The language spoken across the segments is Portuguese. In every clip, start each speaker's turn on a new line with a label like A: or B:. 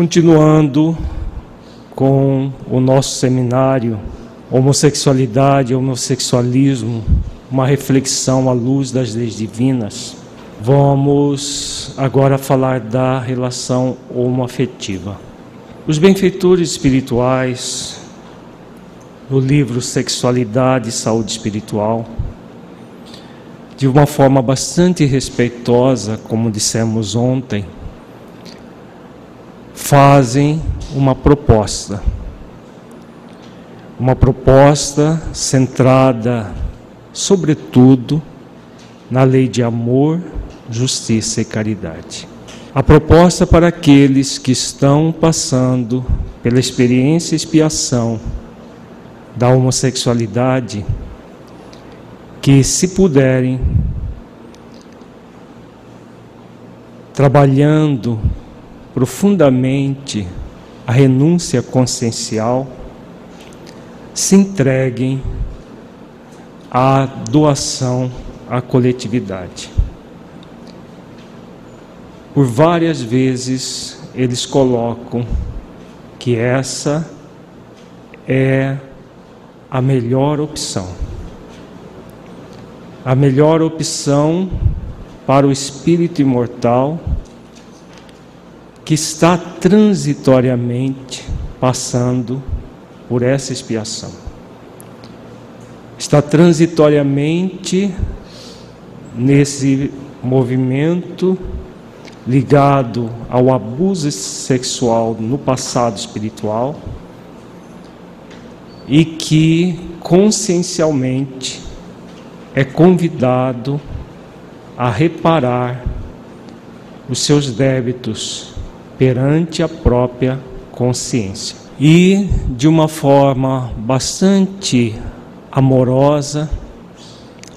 A: Continuando com o nosso seminário Homossexualidade Homossexualismo, uma reflexão à luz das leis divinas, vamos agora falar da relação homoafetiva. Os benfeitores espirituais, no livro Sexualidade e Saúde Espiritual, de uma forma bastante respeitosa, como dissemos ontem, fazem uma proposta. Uma proposta centrada, sobretudo, na lei de amor, justiça e caridade. A proposta para aqueles que estão passando pela experiência e expiação da homossexualidade, que, se puderem, trabalhando profundamente a renúncia consciencial, se entreguem à doação à coletividade. Por várias vezes eles colocam que essa é a melhor opção. A melhor opção para o espírito imortal que está transitoriamente passando por essa expiação. Está transitoriamente nesse movimento ligado ao abuso sexual no passado espiritual e que consciencialmente é convidado a reparar os seus débitos perante a própria consciência. E de uma forma bastante amorosa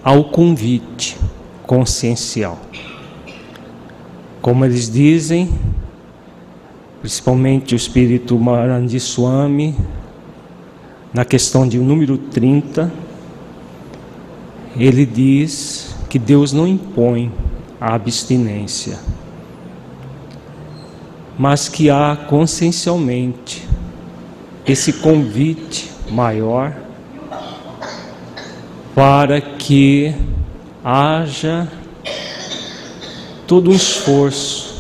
A: ao convite consciencial. Como eles dizem, principalmente o espírito Marandi Swami, na questão de número 30, ele diz que Deus não impõe a abstinência mas que há consciencialmente esse convite maior para que haja todo um esforço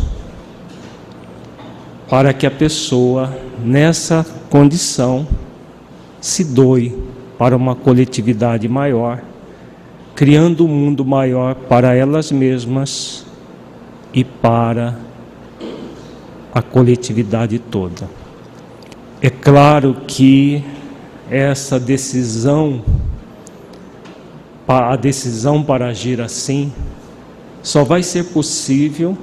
A: para que a pessoa nessa condição se doe para uma coletividade maior, criando um mundo maior para elas mesmas e para a coletividade toda. É claro que essa decisão, a decisão para agir assim, só vai ser possível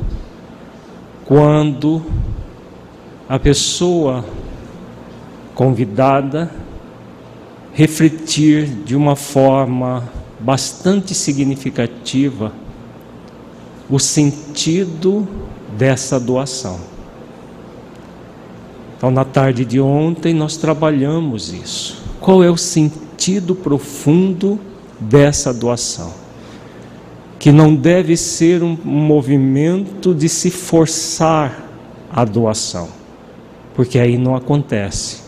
A: quando a pessoa convidada refletir de uma forma bastante significativa o sentido dessa doação. Então, na tarde de ontem, nós trabalhamos isso. Qual é o sentido profundo dessa doação? Que não deve ser um movimento de se forçar a doação, porque aí não acontece.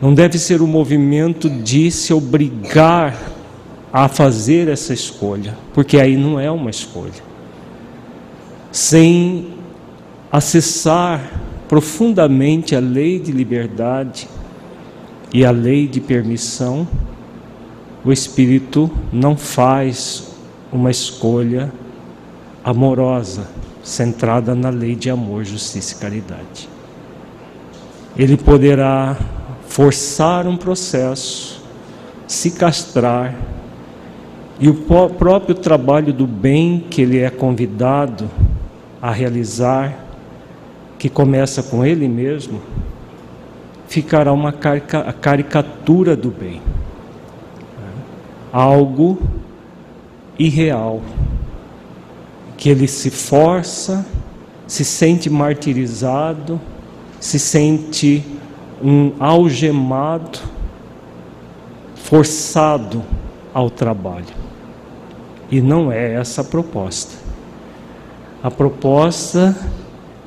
A: Não deve ser um movimento de se obrigar a fazer essa escolha, porque aí não é uma escolha. Sem acessar profundamente a lei de liberdade e a lei de permissão, o espírito não faz uma escolha amorosa, centrada na lei de amor, justiça e caridade. Ele poderá forçar um processo, se castrar, e o próprio trabalho do bem que ele é convidado a realizar que começa com ele mesmo, ficará uma caricatura do bem. algo irreal, que ele se força, se sente martirizado, se sente um algemado, forçado ao trabalho. E não é essa a proposta. A proposta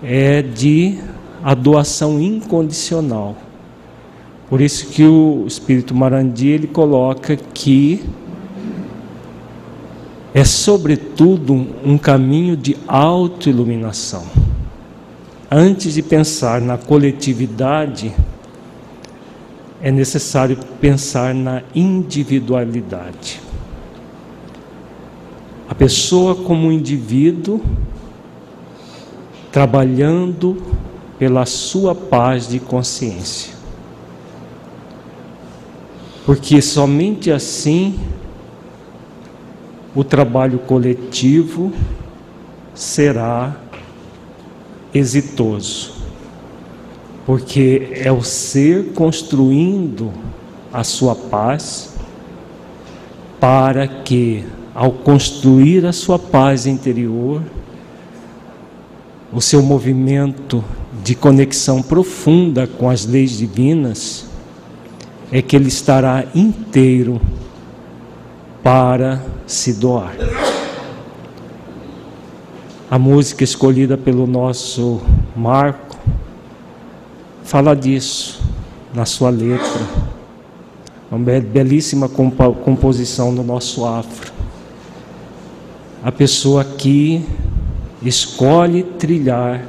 A: é de a doação incondicional. Por isso que o Espírito Marandi ele coloca que é sobretudo um caminho de autoiluminação. Antes de pensar na coletividade, é necessário pensar na individualidade. A pessoa como indivíduo trabalhando pela sua paz de consciência. Porque somente assim o trabalho coletivo será exitoso. Porque é o ser construindo a sua paz para que, ao construir a sua paz interior, o seu movimento de conexão profunda com as leis divinas, é que ele estará inteiro para se doar. A música escolhida pelo nosso Marco fala disso na sua letra. Uma belíssima composição do nosso afro. A pessoa aqui escolhe trilhar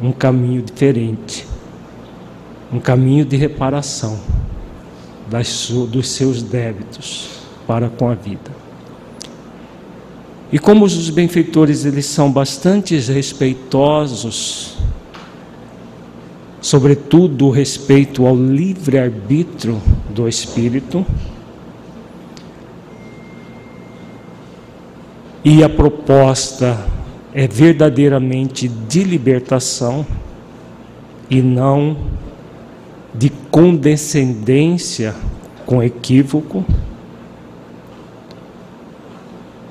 A: um caminho diferente, um caminho de reparação das, dos seus débitos para com a vida. E como os benfeitores eles são bastante respeitosos, sobretudo o respeito ao livre-arbítrio do espírito, e a proposta é verdadeiramente de libertação e não de condescendência com equívoco,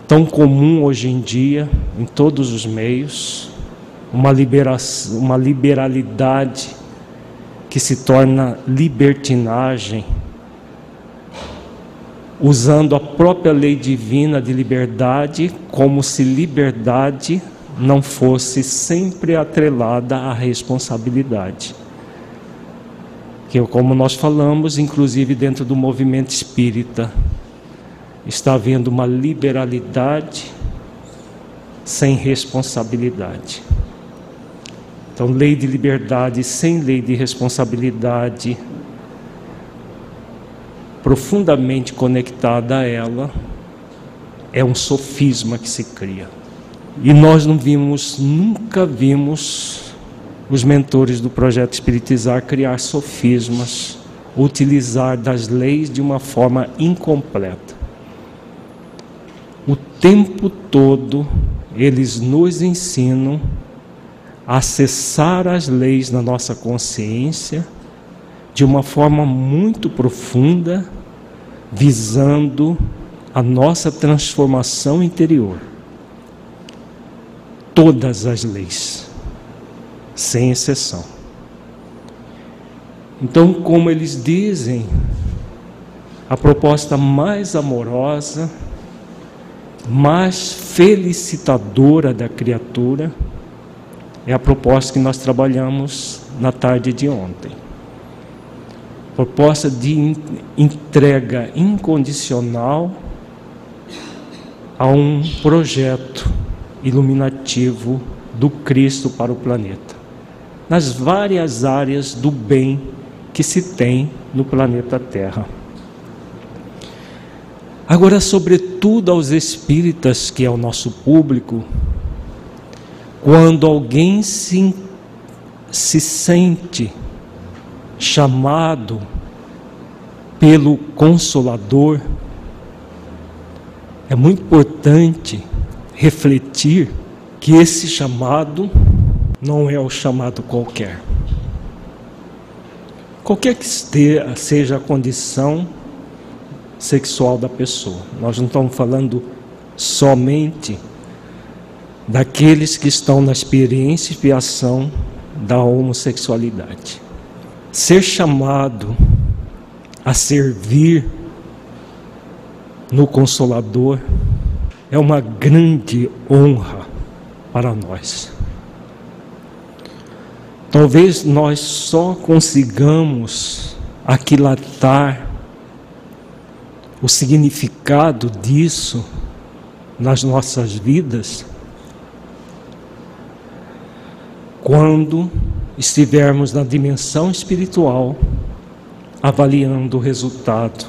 A: tão comum hoje em dia em todos os meios, uma, uma liberalidade que se torna libertinagem usando a própria lei divina de liberdade, como se liberdade não fosse sempre atrelada à responsabilidade. Que, como nós falamos, inclusive dentro do movimento espírita, está havendo uma liberalidade sem responsabilidade. Então, lei de liberdade sem lei de responsabilidade profundamente conectada a ela, é um sofisma que se cria. E nós não vimos, nunca vimos os mentores do projeto Espiritizar criar sofismas, utilizar das leis de uma forma incompleta. O tempo todo eles nos ensinam a acessar as leis na nossa consciência de uma forma muito profunda, visando a nossa transformação interior. Todas as leis, sem exceção. Então, como eles dizem, a proposta mais amorosa, mais felicitadora da criatura é a proposta que nós trabalhamos na tarde de ontem proposta de entrega incondicional a um projeto iluminativo do Cristo para o planeta, nas várias áreas do bem que se tem no planeta Terra. Agora, sobretudo aos espíritas, que é o nosso público, quando alguém se, se sente chamado pelo Consolador, é muito importante refletir que esse chamado não é o chamado qualquer. Qualquer que seja a condição sexual da pessoa. Nós não estamos falando somente daqueles que estão na experiência e expiação da homossexualidade. Ser chamado a servir no Consolador é uma grande honra para nós. Talvez nós só consigamos aquilatar o significado disso nas nossas vidas quando estivermos na dimensão espiritual avaliando o resultado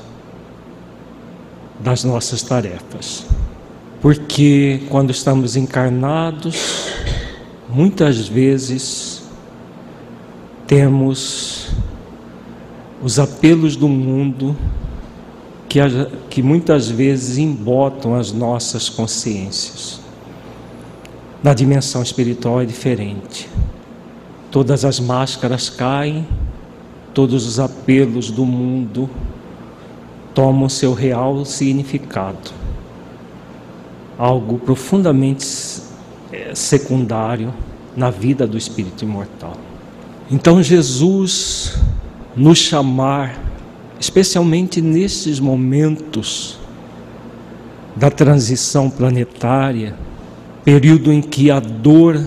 A: das nossas tarefas. Porque quando estamos encarnados, muitas vezes temos os apelos do mundo que, que muitas vezes embotam as nossas consciências. Na dimensão espiritual é diferente. Todas as máscaras caem, todos os apelos do mundo tomam seu real significado. Algo profundamente eh, secundário na vida do espírito imortal. Então Jesus nos chamar, especialmente nesses momentos da transição planetária, período em que a dor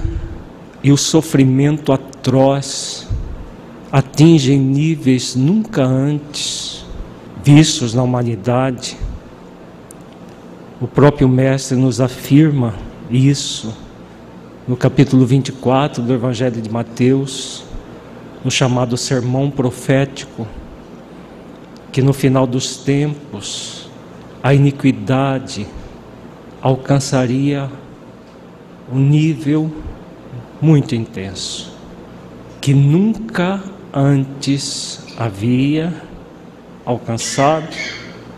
A: e o sofrimento atroz atingem níveis nunca antes vistos na humanidade. O próprio Mestre nos afirma isso no capítulo 24 do Evangelho de Mateus, no chamado Sermão Profético, que no final dos tempos a iniquidade alcançaria um nível muito intenso, que nunca antes havia alcançado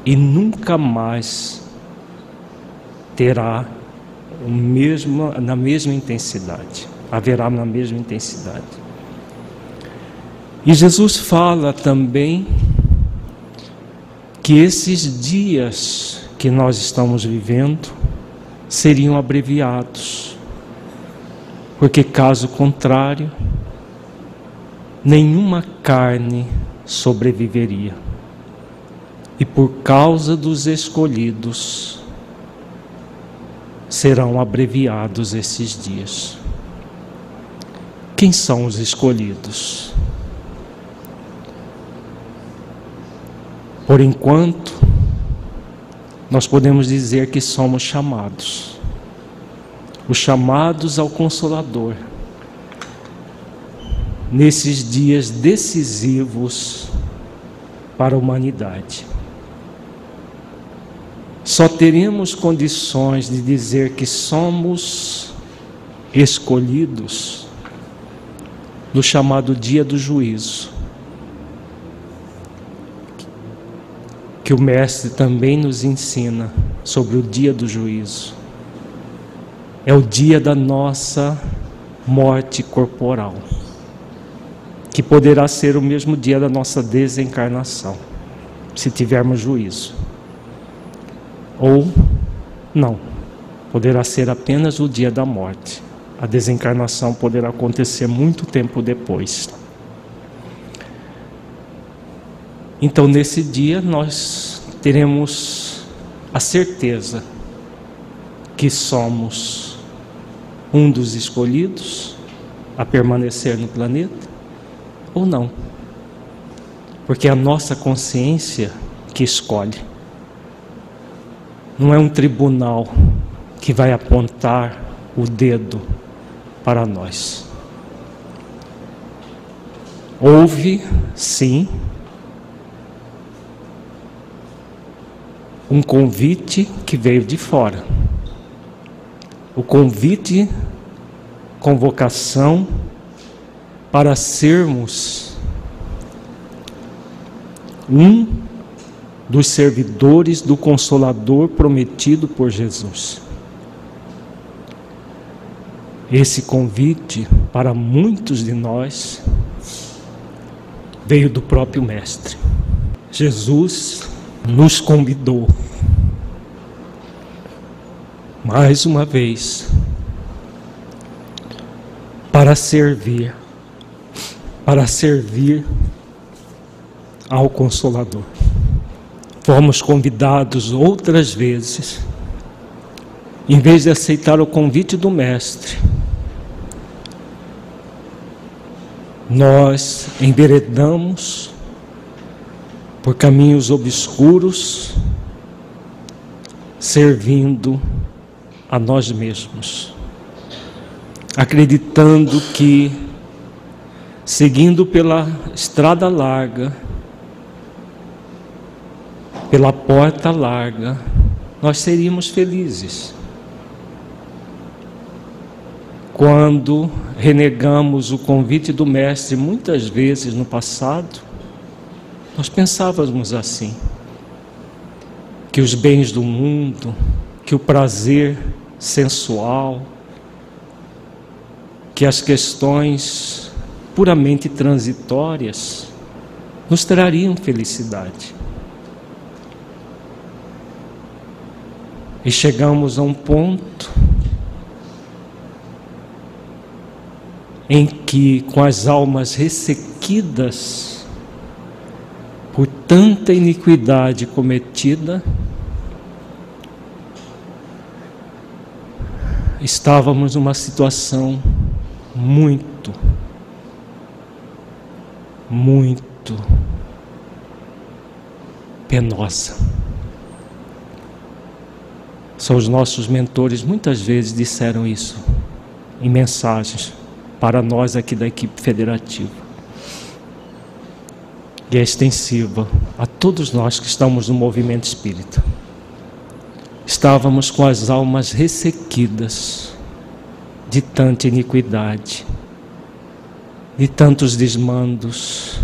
A: e nunca mais terá o mesmo, na mesma intensidade, haverá na mesma intensidade. E Jesus fala também que esses dias que nós estamos vivendo seriam abreviados porque caso contrário, nenhuma carne sobreviveria. E por causa dos escolhidos, serão abreviados esses dias. Quem são os escolhidos? Por enquanto, nós podemos dizer que somos chamados os chamados ao Consolador, nesses dias decisivos para a humanidade. Só teremos condições de dizer que somos escolhidos no chamado dia do juízo. Que o Mestre também nos ensina sobre o dia do juízo é o dia da nossa morte corporal, que poderá ser o mesmo dia da nossa desencarnação, se tivermos juízo. Ou não, poderá ser apenas o dia da morte. A desencarnação poderá acontecer muito tempo depois. Então, nesse dia, nós teremos a certeza que somos um dos escolhidos a permanecer no planeta ou não. Porque é a nossa consciência que escolhe. Não é um tribunal que vai apontar o dedo para nós. Houve, sim, um convite que veio de fora o convite, convocação para sermos um dos servidores do Consolador prometido por Jesus. Esse convite para muitos de nós veio do próprio Mestre. Jesus nos convidou mais uma vez para servir, para servir ao Consolador. Fomos convidados outras vezes, em vez de aceitar o convite do Mestre, nós enveredamos por caminhos obscuros, servindo a nós mesmos, acreditando que, seguindo pela estrada larga, pela porta larga, nós seríamos felizes. Quando renegamos o convite do Mestre, muitas vezes no passado, nós pensávamos assim: que os bens do mundo, que o prazer sensual, que as questões puramente transitórias nos trariam felicidade. E chegamos a um ponto em que, com as almas ressequidas por tanta iniquidade cometida, estávamos numa situação muito, muito penosa. São os nossos mentores muitas vezes disseram isso em mensagens para nós aqui da equipe federativa. E é extensiva a todos nós que estamos no movimento espírita estávamos com as almas ressequidas de tanta iniquidade, de tantos desmandos.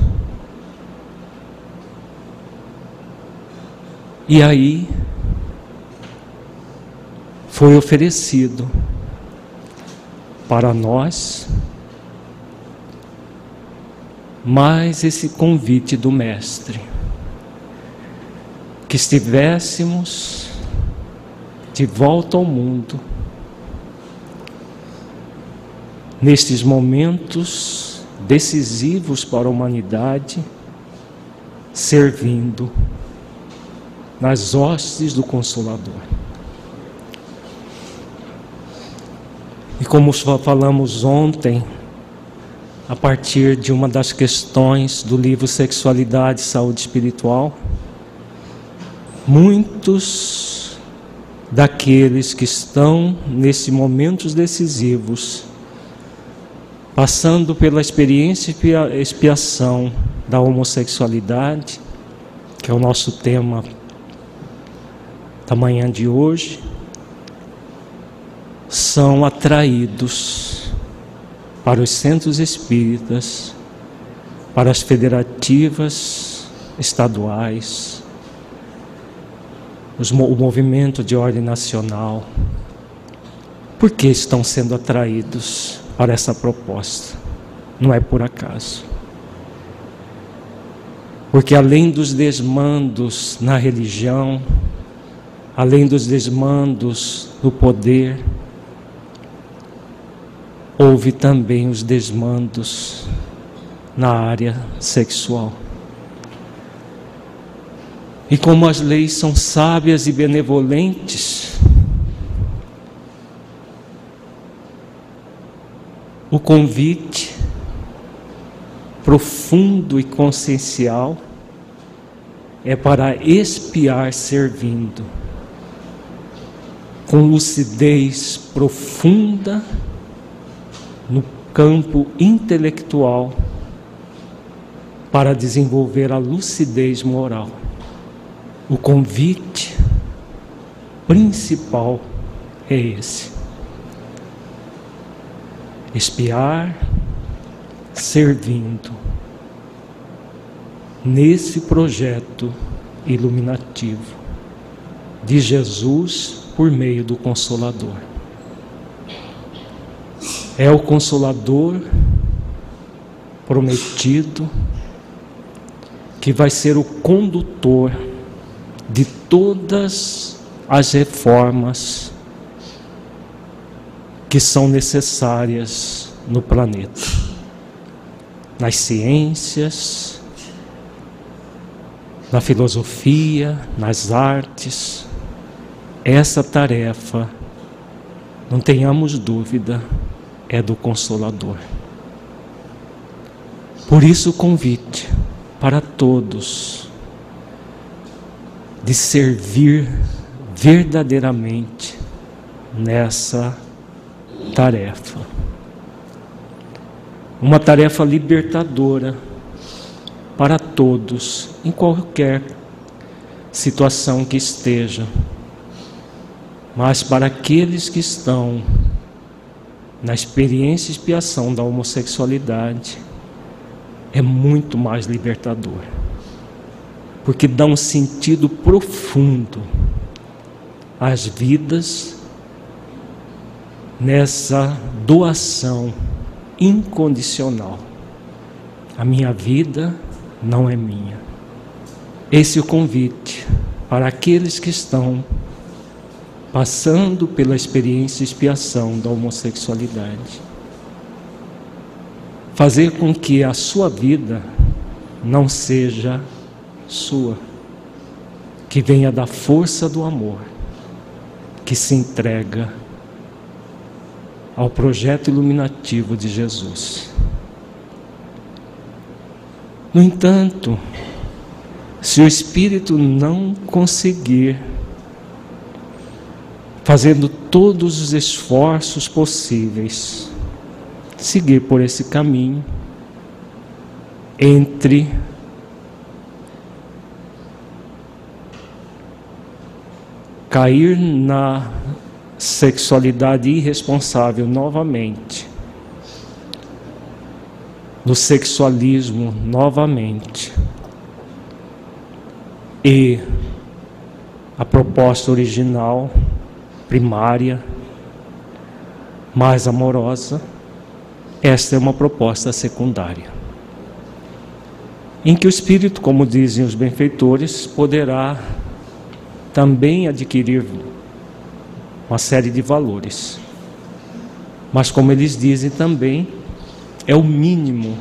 A: E aí foi oferecido para nós mais esse convite do Mestre, que estivéssemos de volta ao mundo, nestes momentos decisivos para a humanidade, servindo nas hostes do Consolador. E como falamos ontem, a partir de uma das questões do livro Sexualidade e Saúde Espiritual, muitos daqueles que estão nesses momentos decisivos, passando pela experiência e expiação da homossexualidade, que é o nosso tema da manhã de hoje, são atraídos para os centros espíritas, para as federativas estaduais, os, o movimento de ordem nacional, por que estão sendo atraídos para essa proposta? Não é por acaso. Porque além dos desmandos na religião, além dos desmandos no poder, houve também os desmandos na área sexual. E como as leis são sábias e benevolentes, o convite profundo e consciencial é para espiar servindo, com lucidez profunda no campo intelectual, para desenvolver a lucidez moral. O convite principal é esse: espiar, servindo nesse projeto iluminativo de Jesus por meio do Consolador. É o Consolador prometido que vai ser o condutor de todas as reformas que são necessárias no planeta, nas ciências, na filosofia, nas artes. Essa tarefa, não tenhamos dúvida, é do Consolador. Por isso o convite para todos de servir verdadeiramente nessa tarefa. Uma tarefa libertadora para todos, em qualquer situação que esteja, mas para aqueles que estão na experiência e expiação da homossexualidade, é muito mais libertador, porque dá um sentido profundo às vidas nessa doação incondicional. A minha vida não é minha. Esse é o convite para aqueles que estão passando pela experiência expiação da homossexualidade. Fazer com que a sua vida não seja sua, que venha da força do amor, que se entrega ao projeto iluminativo de Jesus. No entanto, se o Espírito não conseguir, fazendo todos os esforços possíveis, seguir por esse caminho, entre cair na sexualidade irresponsável novamente, no sexualismo novamente, e a proposta original, primária, mais amorosa, esta é uma proposta secundária. Em que o espírito, como dizem os benfeitores, poderá também adquirir uma série de valores. Mas, como eles dizem também, é o mínimo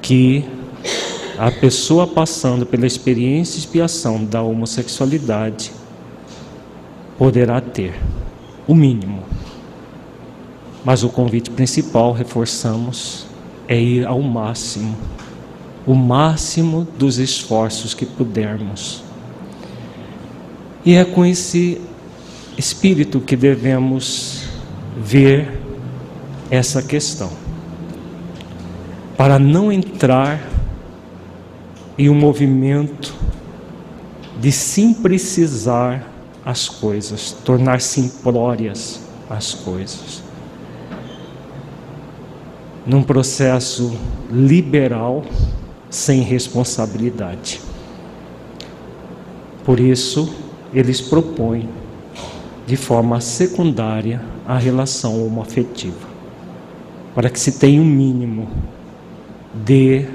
A: que a pessoa passando pela experiência e expiação da homossexualidade poderá ter. O mínimo. Mas o convite principal, reforçamos, é ir ao máximo o máximo dos esforços que pudermos. E é com esse espírito que devemos ver essa questão. Para não entrar em um movimento de simpliciar as coisas, tornar simplórias as coisas. Num processo liberal sem responsabilidade. Por isso, eles propõem de forma secundária a relação homoafetiva, para que se tenha um mínimo de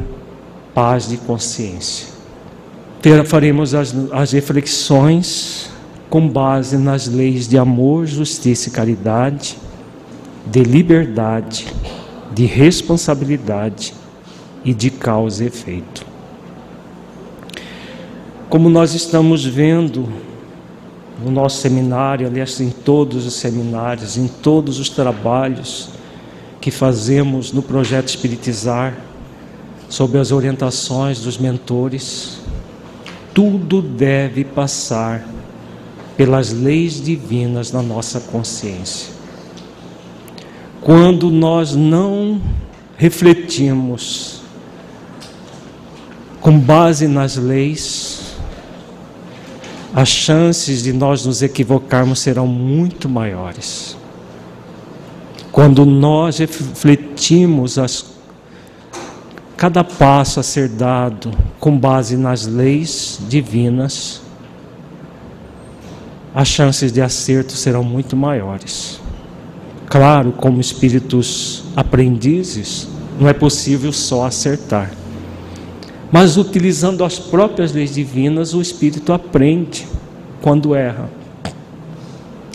A: paz de consciência. Faremos as, as reflexões com base nas leis de amor, justiça e caridade, de liberdade, de responsabilidade e de causa e efeito. Como nós estamos vendo no nosso seminário, aliás, em todos os seminários, em todos os trabalhos que fazemos no projeto Espiritizar, sob as orientações dos mentores, tudo deve passar pelas leis divinas na nossa consciência. Quando nós não refletimos com base nas leis, as chances de nós nos equivocarmos serão muito maiores. Quando nós refletimos as, cada passo a ser dado com base nas leis divinas, as chances de acerto serão muito maiores. Claro, como espíritos aprendizes, não é possível só acertar, Mas utilizando as próprias leis divinas, o espírito aprende quando erra.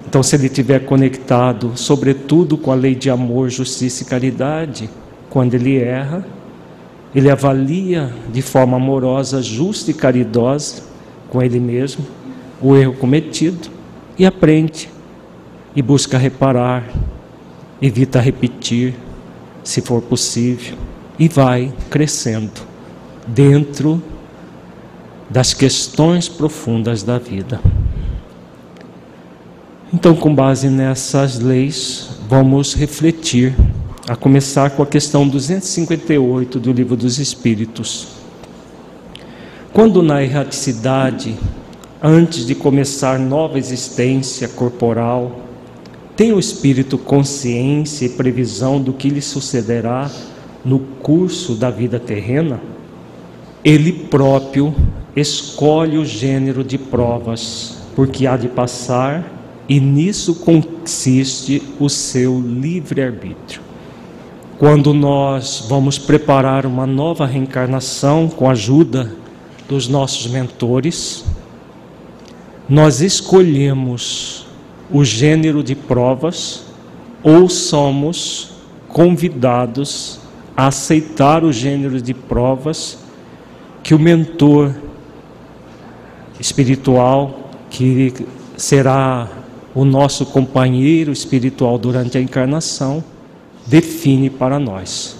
A: Então, se ele estiver conectado, sobretudo com a lei de amor, justiça e caridade, quando ele erra, ele avalia de forma amorosa, justa e caridosa com ele mesmo o erro cometido e aprende e busca reparar, evita repetir, se for possível, e vai crescendo dentro das questões profundas da vida. Então, com base nessas leis, vamos refletir, a começar com a questão 258 do Livro dos Espíritos. Quando na erraticidade, antes de começar nova existência corporal, tem o espírito consciência e previsão do que lhe sucederá no curso da vida terrena? Ele próprio escolhe o gênero de provas, porque há de passar e nisso consiste o seu livre-arbítrio. Quando nós vamos preparar uma nova reencarnação com a ajuda dos nossos mentores, nós escolhemos o gênero de provas ou somos convidados a aceitar o gênero de provas que o mentor espiritual que será o nosso companheiro espiritual durante a encarnação define para nós.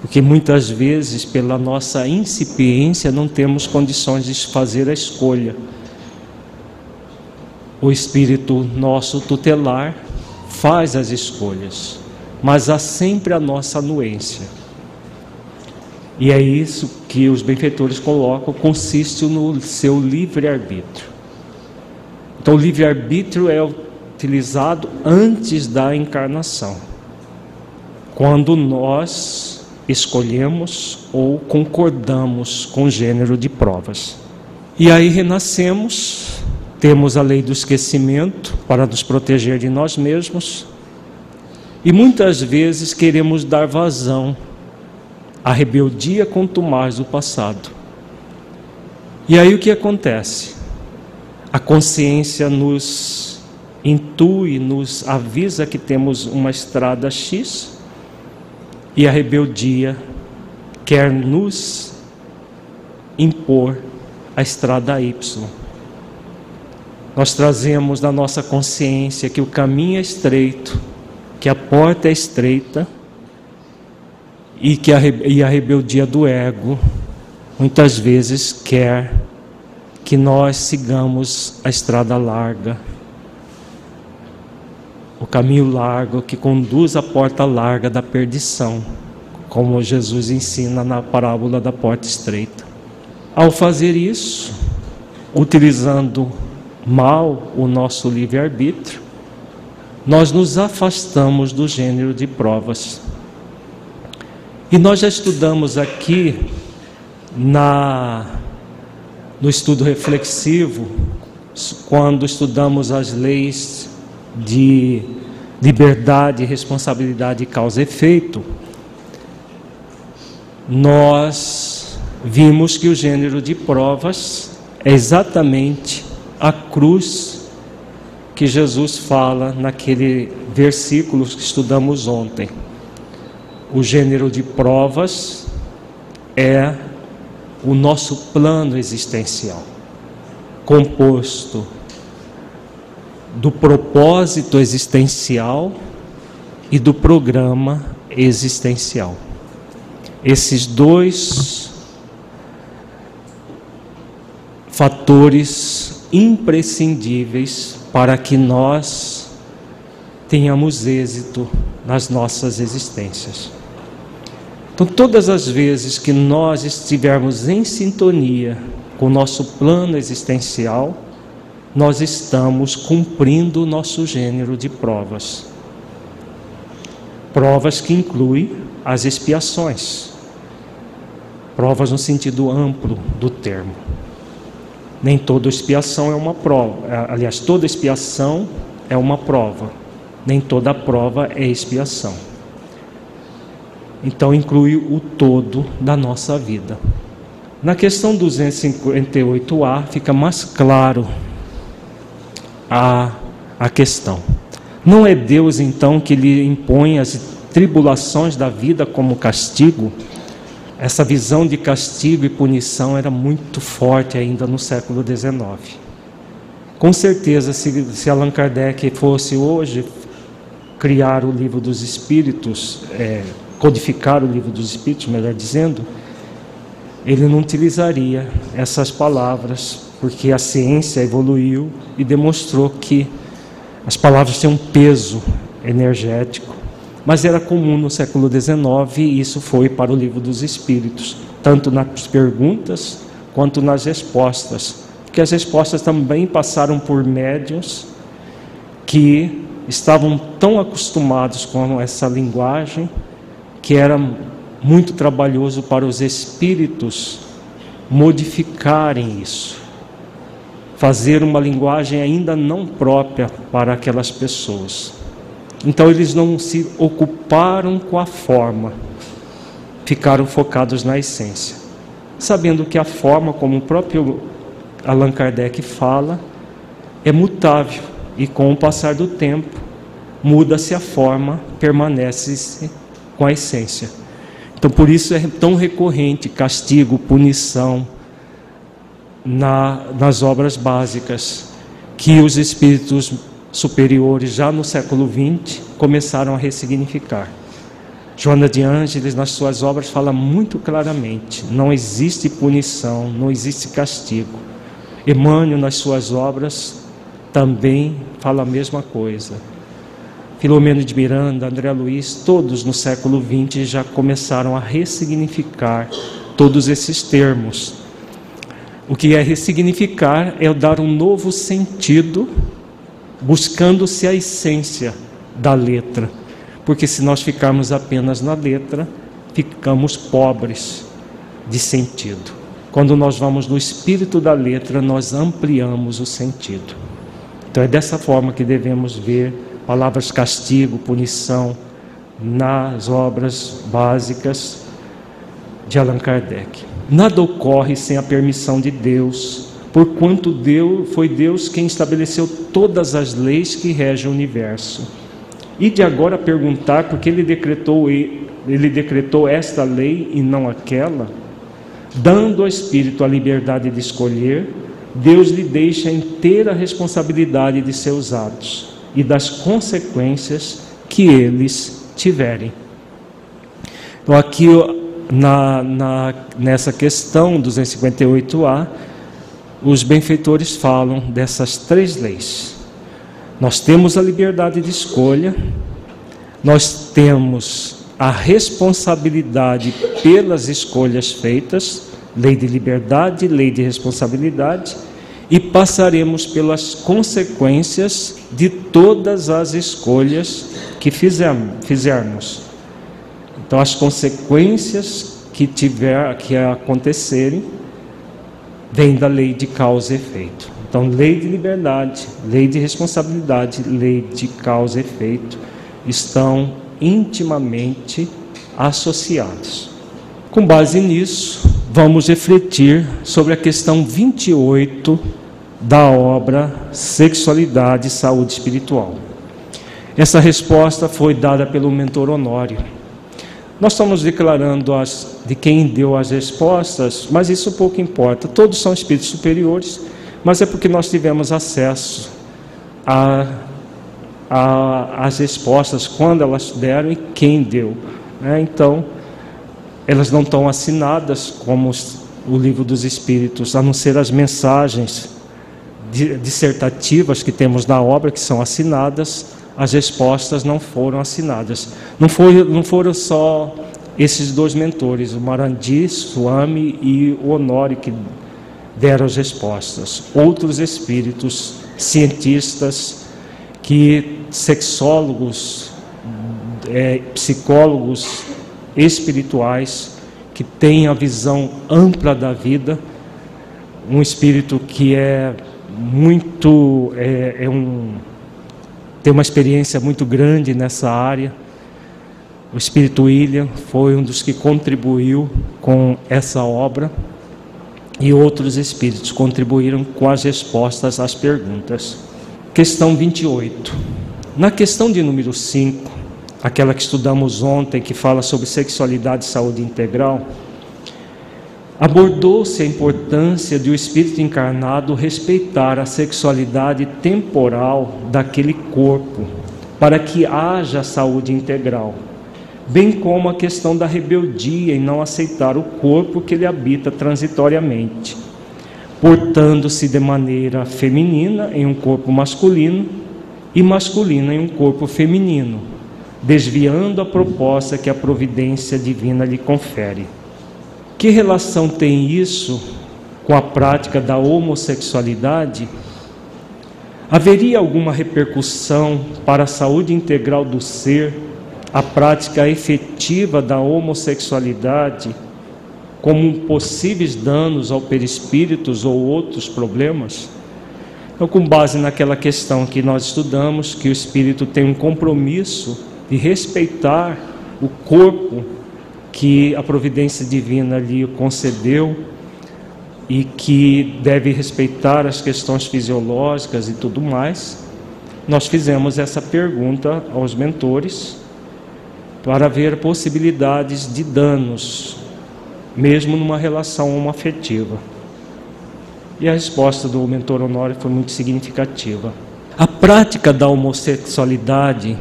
A: Porque muitas vezes, pela nossa incipiência, não temos condições de fazer a escolha. O Espírito nosso tutelar faz as escolhas, mas há sempre a nossa anuência. E é isso que os benfeitores colocam, consiste no seu livre-arbítrio. Então, o livre-arbítrio é utilizado antes da encarnação, quando nós escolhemos ou concordamos com o gênero de provas. E aí renascemos, temos a lei do esquecimento para nos proteger de nós mesmos, e muitas vezes queremos dar vazão à rebeldia contumaz do passado. E aí o que acontece? A consciência nos intui, nos avisa que temos uma estrada X e a rebeldia quer nos impor a estrada Y. Nós trazemos na nossa consciência que o caminho é estreito, que a porta é estreita e que a, e a rebeldia do ego muitas vezes quer que nós sigamos a estrada larga, o caminho largo que conduz à porta larga da perdição, como Jesus ensina na parábola da porta estreita. Ao fazer isso, utilizando mal o nosso livre-arbítrio, nós nos afastamos do gênero de provas. E nós já estudamos aqui na no estudo reflexivo, quando estudamos as leis de liberdade, responsabilidade causa e efeito, nós vimos que o gênero de provas é exatamente a cruz que Jesus fala naquele versículo que estudamos ontem. O gênero de provas é o nosso plano existencial, composto do propósito existencial e do programa existencial. Esses dois fatores imprescindíveis para que nós tenhamos êxito nas nossas existências. Então, todas as vezes que nós estivermos em sintonia com o nosso plano existencial, nós estamos cumprindo o nosso gênero de provas. Provas que incluem as expiações. Provas no sentido amplo do termo. Nem toda expiação é uma prova. É, aliás, toda expiação é uma prova. Nem toda prova é expiação. Então inclui o todo da nossa vida. Na questão 258A fica mais claro a, a questão. Não é Deus então que lhe impõe as tribulações da vida como castigo? Essa visão de castigo e punição era muito forte ainda no século XIX. Com certeza, se, se Allan Kardec fosse hoje criar o livro dos Espíritos, é, codificar o livro dos Espíritos, melhor dizendo, ele não utilizaria essas palavras, porque a ciência evoluiu e demonstrou que as palavras têm um peso energético. Mas era comum no século XIX e isso foi para o livro dos Espíritos, tanto nas perguntas quanto nas respostas que as respostas também passaram por médios que estavam tão acostumados com essa linguagem que era muito trabalhoso para os espíritos modificarem isso, fazer uma linguagem ainda não própria para aquelas pessoas. Então eles não se ocuparam com a forma, ficaram focados na essência, sabendo que a forma, como o próprio Allan Kardec fala, é mutável e com o passar do tempo muda-se a forma, permanece com a essência. Então por isso é tão recorrente castigo, punição na, nas obras básicas que os espíritos superiores já no século XX começaram a ressignificar. Joana de Ângeles, nas suas obras, fala muito claramente: não existe punição, não existe castigo. Emmanuel, nas suas obras, também fala a mesma coisa. Filomeno de Miranda, André Luiz, todos no século XX já começaram a ressignificar todos esses termos. O que é ressignificar é dar um novo sentido, buscando-se a essência da letra. Porque se nós ficarmos apenas na letra, ficamos pobres de sentido. Quando nós vamos no espírito da letra, nós ampliamos o sentido. Então é dessa forma que devemos ver palavras castigo, punição nas obras básicas de Allan Kardec. Nada ocorre sem a permissão de Deus, porquanto Deus foi Deus quem estabeleceu todas as leis que regem o universo. E de agora perguntar por que ele decretou ele decretou esta lei e não aquela? Dando ao espírito a liberdade de escolher, Deus lhe deixa a inteira responsabilidade de seus atos e das consequências que eles tiverem. Então, aqui na, na, nessa questão 258A, os benfeitores falam dessas três leis. Nós temos a liberdade de escolha, nós temos a responsabilidade pelas escolhas feitas, lei de liberdade, lei de responsabilidade, e passaremos pelas consequências de todas as escolhas que fizermos. Então, as consequências que tiver que acontecerem vêm da lei de causa e efeito. Então, lei de liberdade, lei de responsabilidade, lei de causa e efeito estão intimamente associados. Com base nisso, vamos refletir sobre a questão 28 da obra Sexualidade e Saúde Espiritual. Essa resposta foi dada pelo mentor Honório. Nós estamos declarando as, de quem deu as respostas, mas isso pouco importa. Todos são espíritos superiores, mas é porque nós tivemos acesso as respostas, quando elas deram e quem deu. Né? Então, elas não estão assinadas como o livro dos Espíritos, a não ser as mensagens dissertativas que temos na obra, que são assinadas, as respostas não foram assinadas. Não, foi, não foram só esses dois mentores, o Marandi, Swami e o Honori, que deram as respostas. Outros espíritos, cientistas, que sexólogos, é, psicólogos espirituais que têm a visão ampla da vida, um espírito que é muito é, é um tem uma experiência muito grande nessa área. O espírito William foi um dos que contribuiu com essa obra. e outros espíritos contribuíram com as respostas às perguntas. Questão 28. Na questão de número 5, aquela que estudamos ontem, que fala sobre sexualidade e saúde integral, abordou-se a importância de o espírito encarnado respeitar a sexualidade temporal daquele corpo, para que haja saúde integral, bem como a questão da rebeldia em não aceitar o corpo que ele habita transitoriamente, portando-se de maneira feminina em um corpo masculino e masculina em um corpo feminino, desviando a proposta que a providência divina lhe confere. Que relação tem isso com a prática da homossexualidade? Haveria alguma repercussão para a saúde integral do ser, a prática efetiva da homossexualidade, como possíveis danos ao perispíritos ou outros problemas? Então, com base naquela questão que nós estudamos, que o espírito tem um compromisso de respeitar o corpo que a providência divina lhe concedeu e que deve respeitar as questões fisiológicas e tudo mais, nós fizemos essa pergunta aos mentores para ver possibilidades de danos, mesmo numa relação homoafetiva. E a resposta do mentor Honório foi muito significativa. A prática da homossexualidade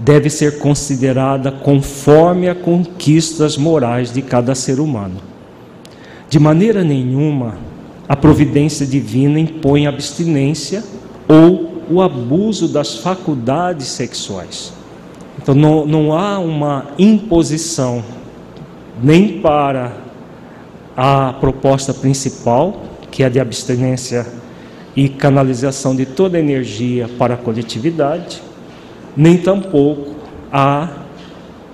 A: deve ser considerada conforme a conquistas morais de cada ser humano. De maneira nenhuma, a providência divina impõe abstinência ou o abuso das faculdades sexuais. Então, não, não há uma imposição nem para a proposta principal, que é a de abstinência e canalização de toda a energia para a coletividade, nem tampouco há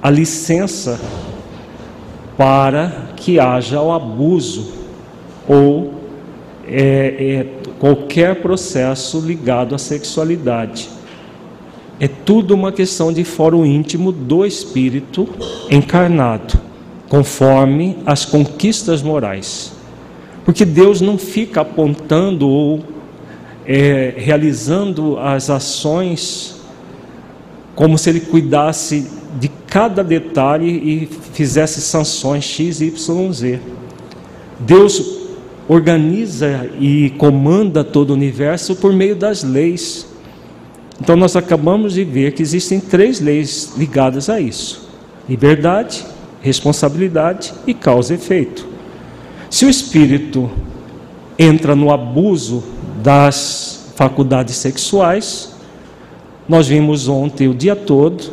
A: a licença para que haja o abuso ou é, é, qualquer processo ligado à sexualidade. É tudo uma questão de fórum íntimo do espírito encarnado, conforme as conquistas morais. Porque Deus não fica apontando ou é, realizando as ações como se ele cuidasse de cada detalhe e fizesse sanções X, Y, Z. Deus organiza e comanda todo o universo por meio das leis. Então nós acabamos de ver que existem três leis ligadas a isso: liberdade, responsabilidade e causa e efeito. Se o espírito entra no abuso das faculdades sexuais, nós vimos ontem o dia todo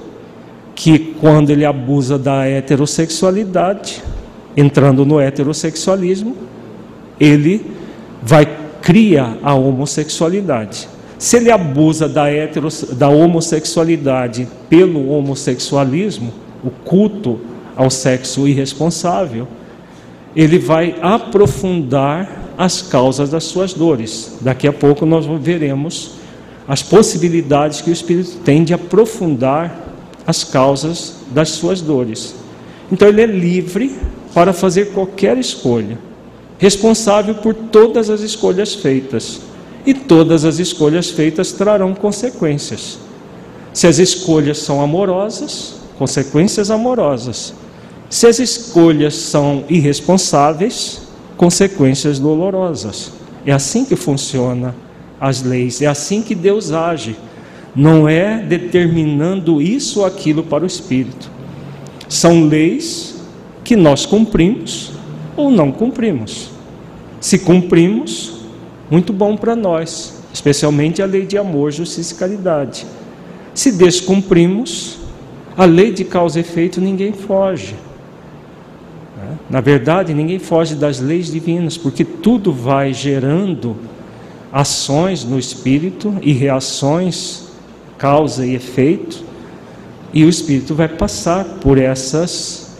A: que quando ele abusa da heterossexualidade, entrando no heterossexualismo, ele vai cria a homossexualidade. Se ele abusa da, heteros, da homossexualidade pelo homossexualismo, o culto ao sexo irresponsável, ele vai aprofundar as causas das suas dores. Daqui a pouco nós veremos as possibilidades que o Espírito tem de aprofundar as causas das suas dores. Então ele é livre para fazer qualquer escolha, responsável por todas as escolhas feitas. E todas as escolhas feitas trarão consequências. Se as escolhas são amorosas, consequências amorosas. Se as escolhas são irresponsáveis, consequências dolorosas. É assim que funciona as leis. É assim que Deus age. Não é determinando isso ou aquilo para o espírito. São leis que nós cumprimos ou não cumprimos. Se cumprimos, muito bom para nós, especialmente a lei de amor, justiça e caridade. Se descumprimos, a lei de causa e efeito ninguém foge. Na verdade, ninguém foge das leis divinas, porque tudo vai gerando ações no espírito e reações, causa e efeito, e o espírito vai passar por essas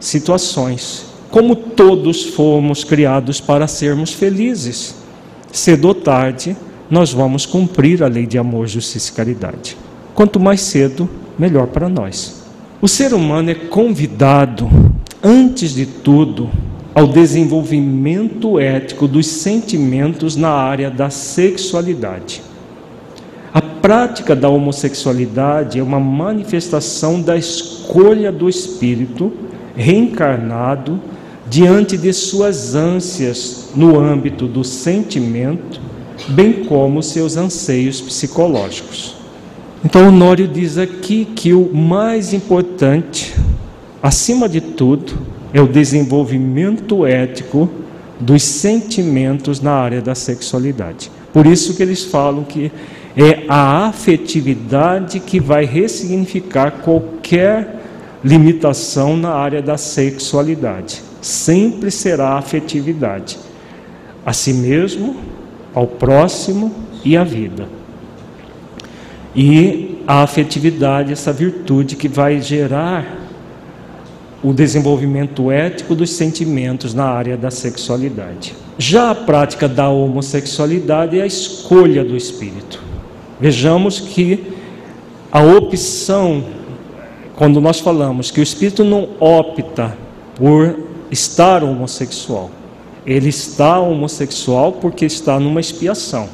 A: situações. Como todos fomos criados para sermos felizes, cedo ou tarde nós vamos cumprir a lei de amor, justiça e caridade. Quanto mais cedo, melhor para nós. O ser humano é convidado, antes de tudo, ao desenvolvimento ético dos sentimentos na área da sexualidade. A prática da homossexualidade é uma manifestação da escolha do espírito reencarnado diante de suas ânsias no âmbito do sentimento, bem como seus anseios psicológicos. Então, Honório diz aqui que o mais importante, acima de tudo, é o desenvolvimento ético dos sentimentos na área da sexualidade. Por isso que eles falam que é a afetividade que vai ressignificar qualquer limitação na área da sexualidade. Sempre será a afetividade. A si mesmo, ao próximo e à vida. E a afetividade, essa virtude que vai gerar o desenvolvimento ético dos sentimentos na área da sexualidade. Já a prática da homossexualidade é a escolha do espírito. Vejamos que a opção, quando nós falamos que o espírito não opta por estar homossexual, ele está homossexual porque está numa expiação.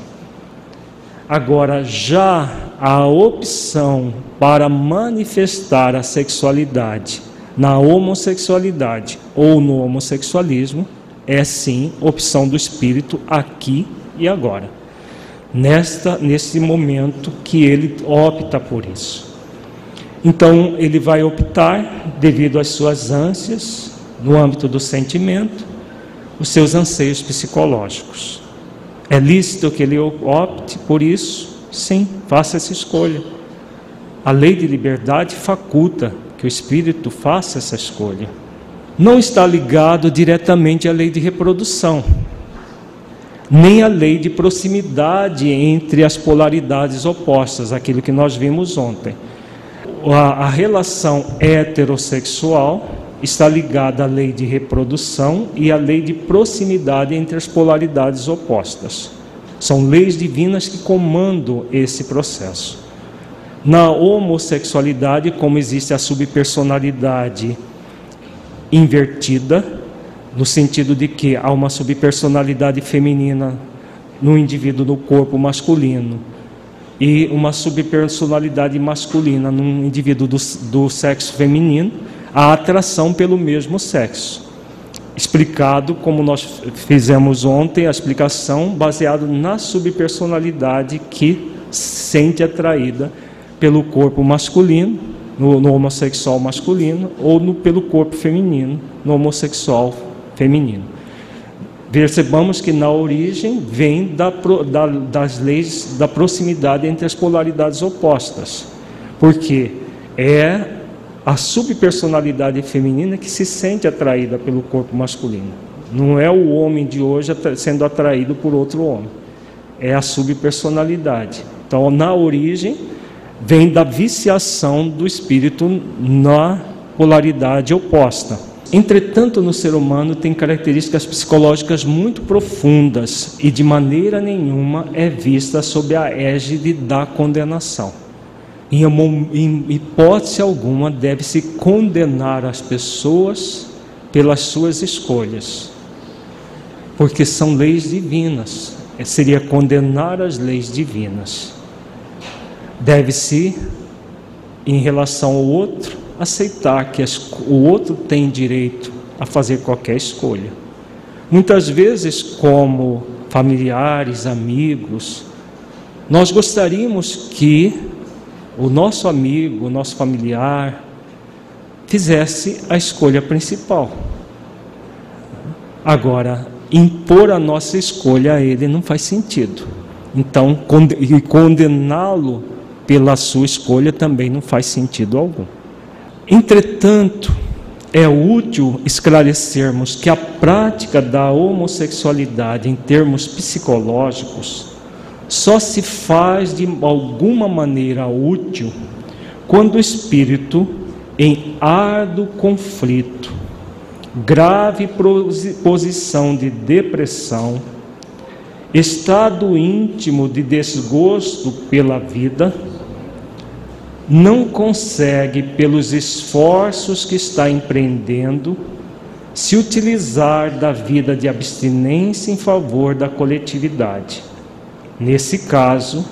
A: Agora, já a opção para manifestar a sexualidade na homossexualidade ou no homossexualismo é sim opção do espírito aqui e agora. Nesta nesse momento que ele opta por isso. Então ele vai optar devido às suas ânsias no âmbito do sentimento, os seus anseios psicológicos. É lícito que ele opte por isso? Sim, faça essa escolha. A lei de liberdade faculta que o espírito faça essa escolha. Não está ligado diretamente à lei de reprodução, nem à lei de proximidade entre as polaridades opostas, aquilo que nós vimos ontem. A, a relação heterossexual está ligada à lei de reprodução e à lei de proximidade entre as polaridades opostas. São leis divinas que comandam esse processo. Na homossexualidade, como existe a subpersonalidade invertida, no sentido de que há uma subpersonalidade feminina no indivíduo no corpo masculino e uma subpersonalidade masculina num indivíduo do, do sexo feminino, a atração pelo mesmo sexo. Explicado como nós fizemos ontem, a explicação baseada na subpersonalidade que sente atraída pelo corpo masculino, no, no homossexual masculino, ou no, pelo corpo feminino, no homossexual feminino. Percebamos que na origem vem da, da, das leis da proximidade entre as polaridades opostas, porque é a subpersonalidade feminina que se sente atraída pelo corpo masculino. Não é o homem de hoje sendo atraído por outro homem, é a subpersonalidade. Então, na origem, vem da viciação do espírito na polaridade oposta. Entretanto, no ser humano tem características psicológicas muito profundas e de maneira nenhuma é vista sob a égide da condenação. Em, em hipótese alguma deve-se condenar as pessoas pelas suas escolhas, porque são leis divinas. Seria condenar as leis divinas deve-se, em relação ao outro, aceitar que o outro tem direito a fazer qualquer escolha. Muitas vezes, como familiares, amigos, nós gostaríamos que o nosso amigo, o nosso familiar, fizesse a escolha principal. Agora, impor a nossa escolha a ele não faz sentido. Então, condená-lo pela sua escolha também não faz sentido algum. Entretanto, é útil esclarecermos que a prática da homossexualidade em termos psicológicos só se faz de alguma maneira útil quando o espírito, em árduo conflito, grave posição de depressão, estado íntimo de desgosto pela vida, não consegue, pelos esforços que está empreendendo, se utilizar da vida de abstinência em favor da coletividade. Nesse caso,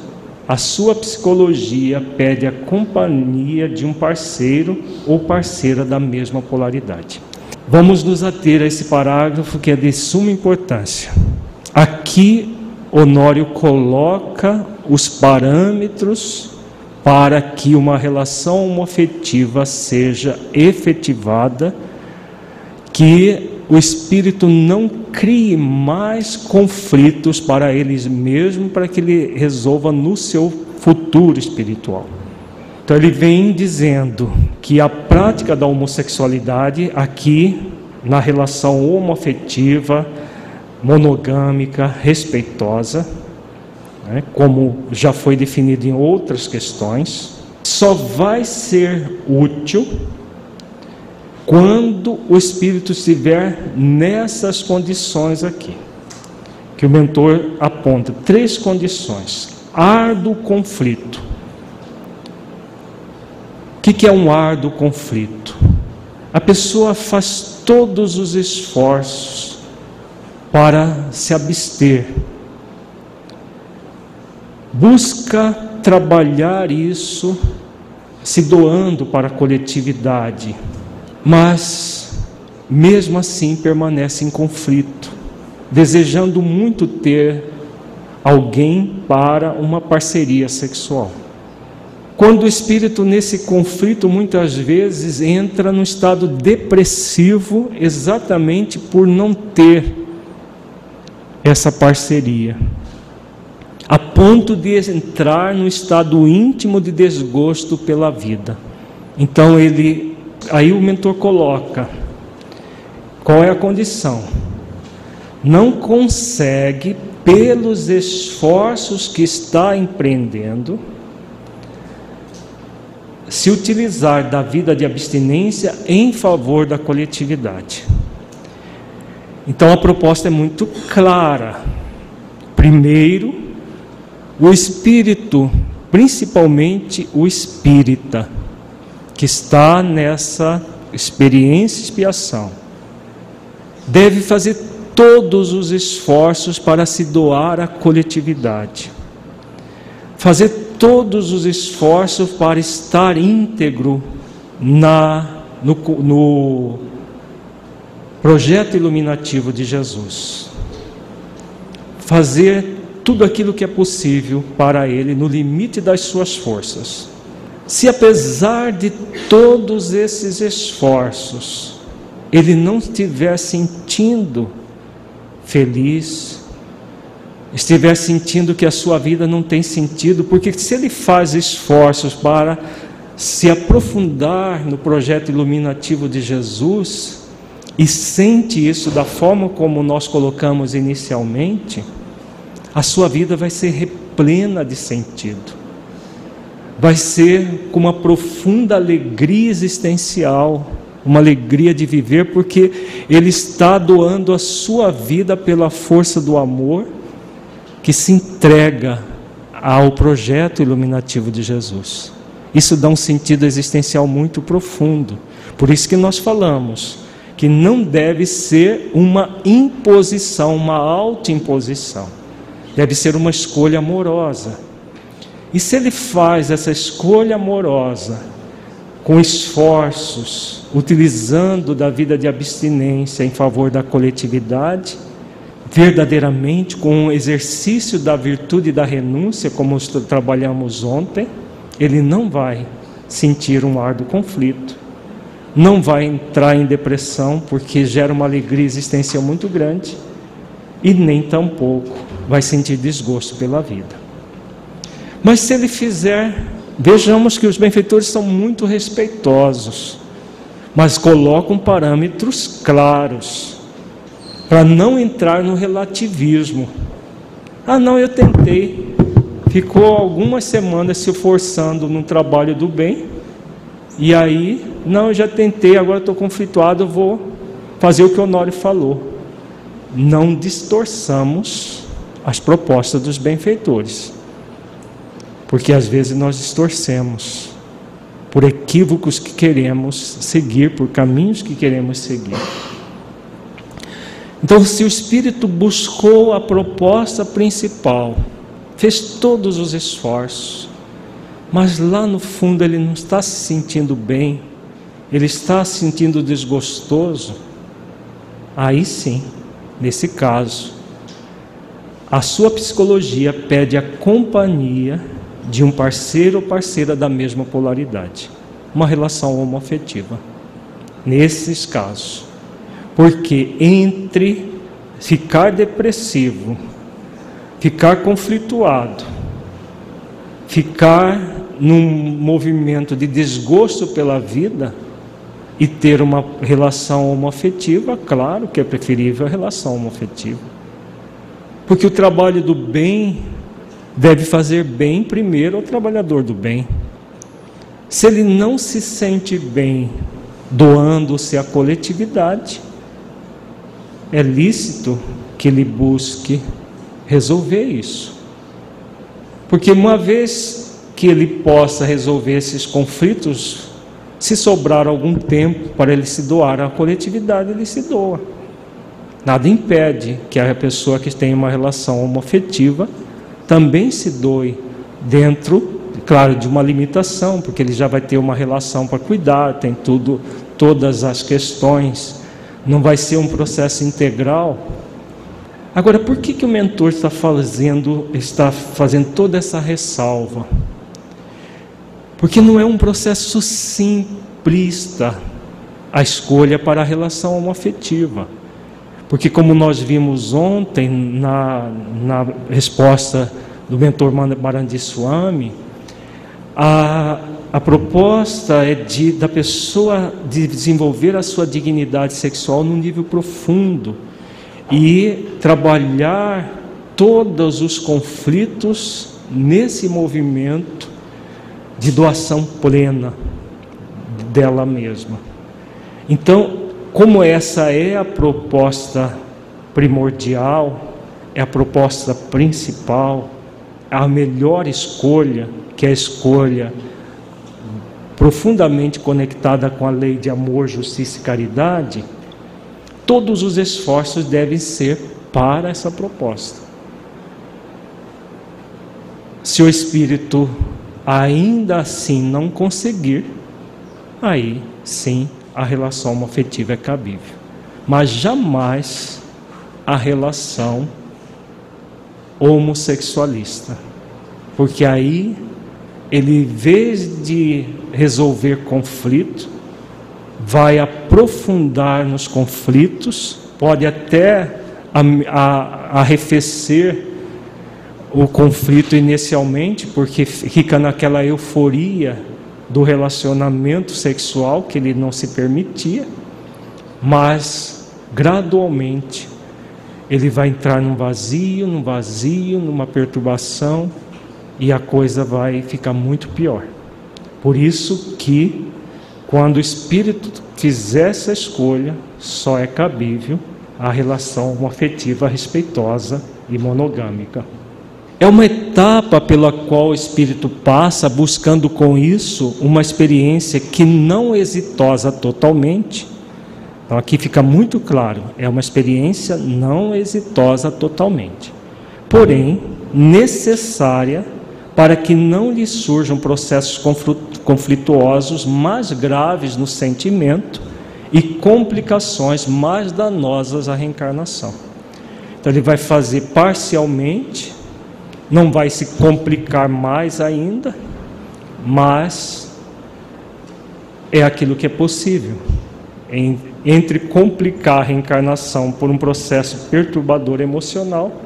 A: a sua psicologia pede a companhia de um parceiro ou parceira da mesma polaridade. Vamos nos ater a esse parágrafo que é de suma importância. Aqui, Honório coloca os parâmetros para que uma relação homoafetiva seja efetivada, que o espírito não crie mais conflitos para eles mesmos, para que ele resolva no seu futuro espiritual. Então ele vem dizendo que a prática da homossexualidade aqui na relação homoafetiva, monogâmica, respeitosa, né, como já foi definido em outras questões, só vai ser útil quando o espírito estiver nessas condições aqui. Que o mentor aponta três condições: árduo conflito que, que é um árduo conflito? A pessoa faz todos os esforços para se abster, busca trabalhar isso se doando para a coletividade, mas mesmo assim permanece em conflito, desejando muito ter alguém para uma parceria sexual. Quando o espírito nesse conflito muitas vezes entra num estado depressivo exatamente por não ter essa parceria, a ponto de entrar num estado íntimo de desgosto pela vida. Então ele aí o mentor coloca qual é a condição? Não consegue pelos esforços que está empreendendo se utilizar da vida de abstinência em favor da coletividade. Então a proposta é muito clara. Primeiro, o espírito, principalmente o espírita, que está nessa experiência expiação, deve fazer todos os esforços para se doar à coletividade. Fazer todos os esforços para estar íntegro na, no, no projeto iluminativo de Jesus. Fazer tudo aquilo que é possível para ele no limite das suas forças. Se apesar de todos esses esforços, ele não estiver sentindo feliz, estiver sentindo que a sua vida não tem sentido, porque se ele faz esforços para se aprofundar no projeto iluminativo de Jesus e sente isso da forma como nós colocamos inicialmente, a sua vida vai ser replena de sentido. Vai ser com uma profunda alegria existencial, uma alegria de viver, porque ele está doando a sua vida pela força do amor que se entrega ao projeto iluminativo de Jesus. Isso dá um sentido existencial muito profundo. Por isso que nós falamos que não deve ser uma imposição, uma autoimposição. Deve ser uma escolha amorosa. E se ele faz essa escolha amorosa, com esforços, utilizando da vida de abstinência em favor da coletividade, verdadeiramente com o exercício da virtude da renúncia, como trabalhamos ontem, ele não vai sentir um árduo conflito, não vai entrar em depressão, porque gera uma alegria existencial muito grande, e nem tampouco vai sentir desgosto pela vida. Mas se ele fizer, vejamos que os benfeitores são muito respeitosos, mas colocam parâmetros claros para não entrar no relativismo. Ah, não, eu tentei. Ficou algumas semanas se forçando no trabalho do bem, e aí, não, eu já tentei, agora estou conflituado, vou fazer o que o Honório falou. Não distorçamos as propostas dos benfeitores, porque às vezes nós distorcemos por equívocos que queremos seguir, por caminhos que queremos seguir. Então, se o espírito buscou a proposta principal, fez todos os esforços, mas lá no fundo ele não está se sentindo bem, ele está se sentindo desgostoso, aí sim, nesse caso, a sua psicologia pede a companhia de um parceiro ou parceira da mesma polaridade, uma relação homoafetiva. Nesses casos, porque entre ficar depressivo, ficar conflituado, ficar num movimento de desgosto pela vida e ter uma relação homoafetiva, claro que é preferível a relação homoafetiva. Porque o trabalho do bem deve fazer bem primeiro ao trabalhador do bem. Se ele não se sente bem doando-se à coletividade, é lícito que ele busque resolver isso. Porque uma vez que ele possa resolver esses conflitos, se sobrar algum tempo para ele se doar à coletividade, ele se doa. Nada impede que a pessoa que tem uma relação homoafetiva também se doe dentro, claro, de uma limitação, porque ele já vai ter uma relação para cuidar, tem tudo, todas as questões não vai ser um processo integral. Agora, por que, que o mentor está fazendo, está fazendo toda essa ressalva? Porque não é um processo simplista a escolha para a relação homoafetiva. Porque, como nós vimos ontem na, na resposta do mentor Marandi Swami, a, a proposta é de, da pessoa de desenvolver a sua dignidade sexual num nível profundo e trabalhar todos os conflitos nesse movimento de doação plena dela mesma. Então, como essa é a proposta primordial, é a proposta principal, a melhor escolha, que é a escolha profundamente conectada com a lei de amor, justiça e caridade, todos os esforços devem ser para essa proposta. Se o espírito ainda assim não conseguir, aí sim a relação afetiva é cabível. Mas jamais a relação homossexualista. Porque aí ele, em vez de resolver conflito, vai aprofundar nos conflitos, pode até arrefecer o conflito inicialmente, porque fica naquela euforia do relacionamento sexual que ele não se permitia, mas gradualmente ele vai entrar num vazio, num vazio, numa perturbação e a coisa vai ficar muito pior. Por isso que quando o espírito fizer essa escolha, só é cabível a relação afetiva respeitosa e monogâmica. É uma etapa pela qual o espírito passa buscando com isso uma experiência que não exitosa totalmente. Então aqui fica muito claro, é uma experiência não exitosa totalmente. Porém, necessária para que não lhe surjam processos conflituosos mais graves no sentimento e complicações mais danosas à reencarnação. Então ele vai fazer parcialmente, não vai se complicar mais ainda, mas é aquilo que é possível. entre complicar a reencarnação por um processo perturbador emocional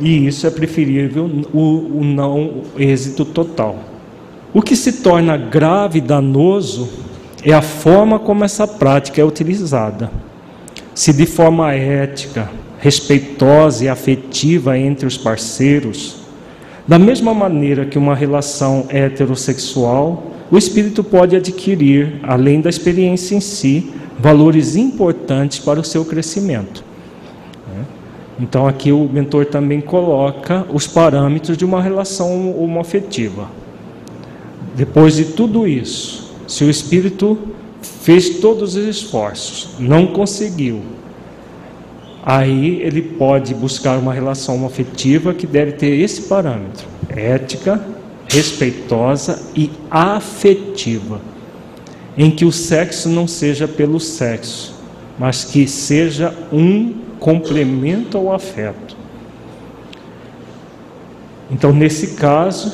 A: e isso é preferível o, o não êxito total. O que se torna grave e danoso é a forma como essa prática é utilizada. Se de forma ética, respeitosa e afetiva entre os parceiros, da mesma maneira que uma relação heterossexual, o espírito pode adquirir, além da experiência em si, valores importantes para o seu crescimento. Então aqui o mentor também coloca os parâmetros de uma relação homoafetiva. Depois de tudo isso, se o espírito fez todos os esforços, não conseguiu, aí ele pode buscar uma relação afetiva que deve ter esse parâmetro: ética, respeitosa e afetiva, em que o sexo não seja pelo sexo, mas que seja um complemento ao afeto. Então, nesse caso,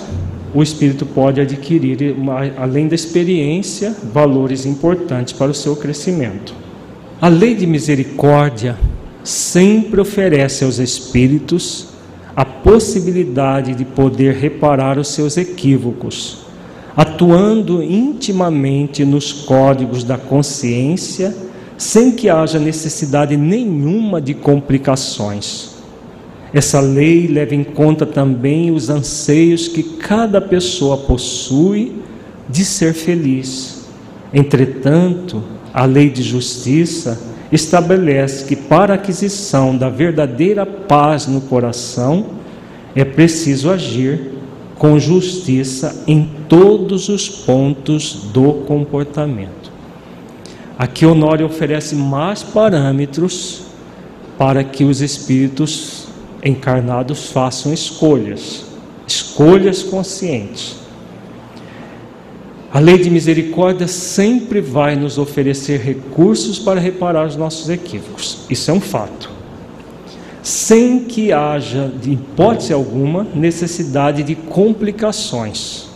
A: o espírito pode adquirir, uma, além da experiência, valores importantes para o seu crescimento. A lei de misericórdia sempre oferece aos espíritos a possibilidade de poder reparar os seus equívocos, atuando intimamente nos códigos da consciência, sem que haja necessidade nenhuma de complicações. Essa lei leva em conta também os anseios que cada pessoa possui de ser feliz. Entretanto, a lei de justiça estabelece que para a aquisição da verdadeira paz no coração é preciso agir com justiça em todos os pontos do comportamento. Aqui Honório oferece mais parâmetros para que os espíritos encarnados façam escolhas, escolhas conscientes. A lei de misericórdia sempre vai nos oferecer recursos para reparar os nossos equívocos. Isso é um fato. Sem que haja, de hipótese alguma, necessidade de complicações.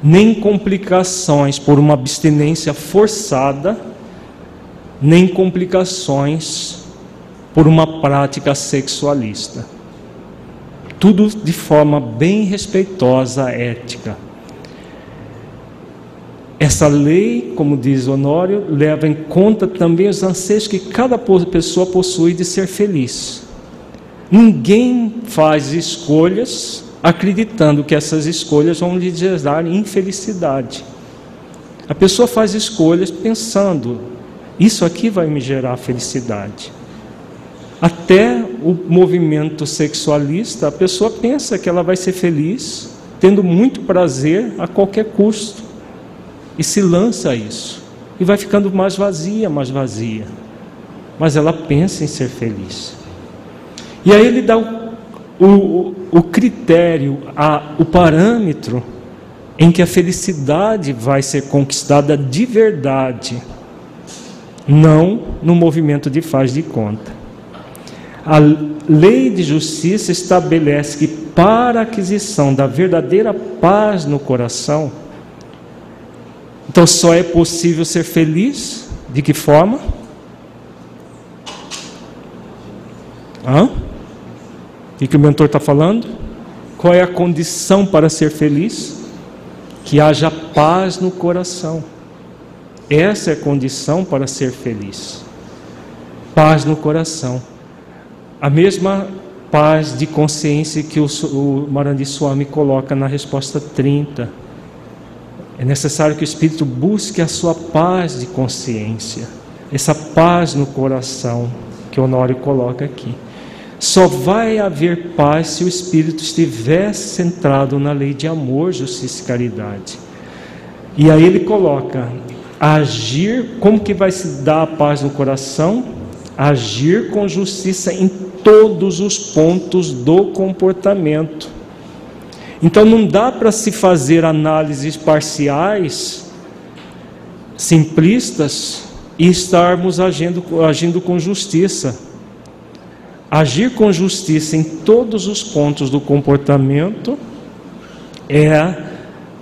A: Nem complicações por uma abstinência forçada, nem complicações por uma prática sexualista. Tudo de forma bem respeitosa, ética. Essa lei, como diz Honório, leva em conta também os anseios que cada pessoa possui de ser feliz. Ninguém faz escolhas acreditando que essas escolhas vão lhe gerar infelicidade. A pessoa faz escolhas pensando: isso aqui vai me gerar felicidade. Até o movimento sexualista, a pessoa pensa que ela vai ser feliz, tendo muito prazer a qualquer custo e se lança a isso. E vai ficando mais vazia, mais vazia. Mas ela pensa em ser feliz. E aí ele dá o, o, o critério, a, o parâmetro em que a felicidade vai ser conquistada de verdade, não no movimento de faz de conta. A lei de justiça estabelece que para a aquisição da verdadeira paz no coração, então só é possível ser feliz? De que forma? Hã? O que o mentor está falando? Qual é a condição para ser feliz? Que haja paz no coração. Essa é a condição para ser feliz. Paz no coração. A mesma paz de consciência que o, Marandi Swami coloca na resposta 30 é necessário que o espírito busque a sua paz de consciência, essa paz no coração que Honório coloca aqui. Só vai haver paz se o espírito estiver centrado na lei de amor, justiça e caridade. E aí ele coloca: agir, como que vai se dar a paz no coração? Agir com justiça em todos os pontos do comportamento então não dá para se fazer análises parciais, simplistas, e estarmos agindo, agindo com justiça. Agir com justiça em todos os pontos do comportamento é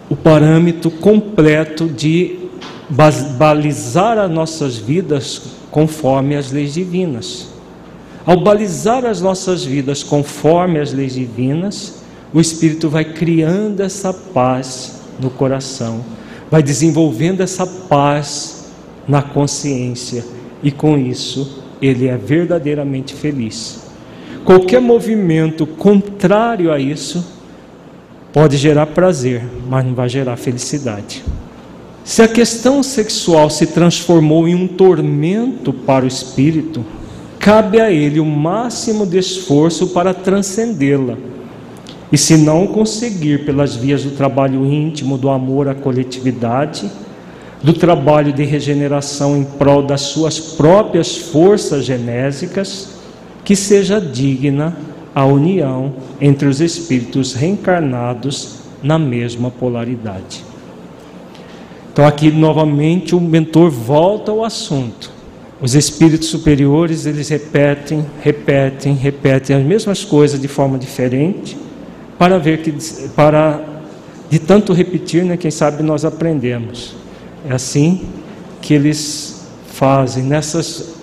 A: o parâmetro completo de balizar as nossas vidas conforme as leis divinas. Ao balizar as nossas vidas conforme as leis divinas, o Espírito vai criando essa paz no coração, vai desenvolvendo essa paz na consciência e com isso ele é verdadeiramente feliz. Qualquer movimento contrário a isso pode gerar prazer, mas não vai gerar felicidade. Se a questão sexual se transformou em um tormento para o espírito, cabe a ele o máximo de esforço para transcendê-la e se não conseguir pelas vias do trabalho íntimo, do amor à coletividade, do trabalho de regeneração em prol das suas próprias forças genésicas, que seja digna a união entre os espíritos reencarnados na mesma polaridade. Então, aqui novamente o mentor volta ao assunto. Os espíritos superiores eles repetem, repetem, repetem as mesmas coisas de forma diferente, para ver que para de tanto repetir, né, quem sabe nós aprendemos. É assim que eles fazem nessas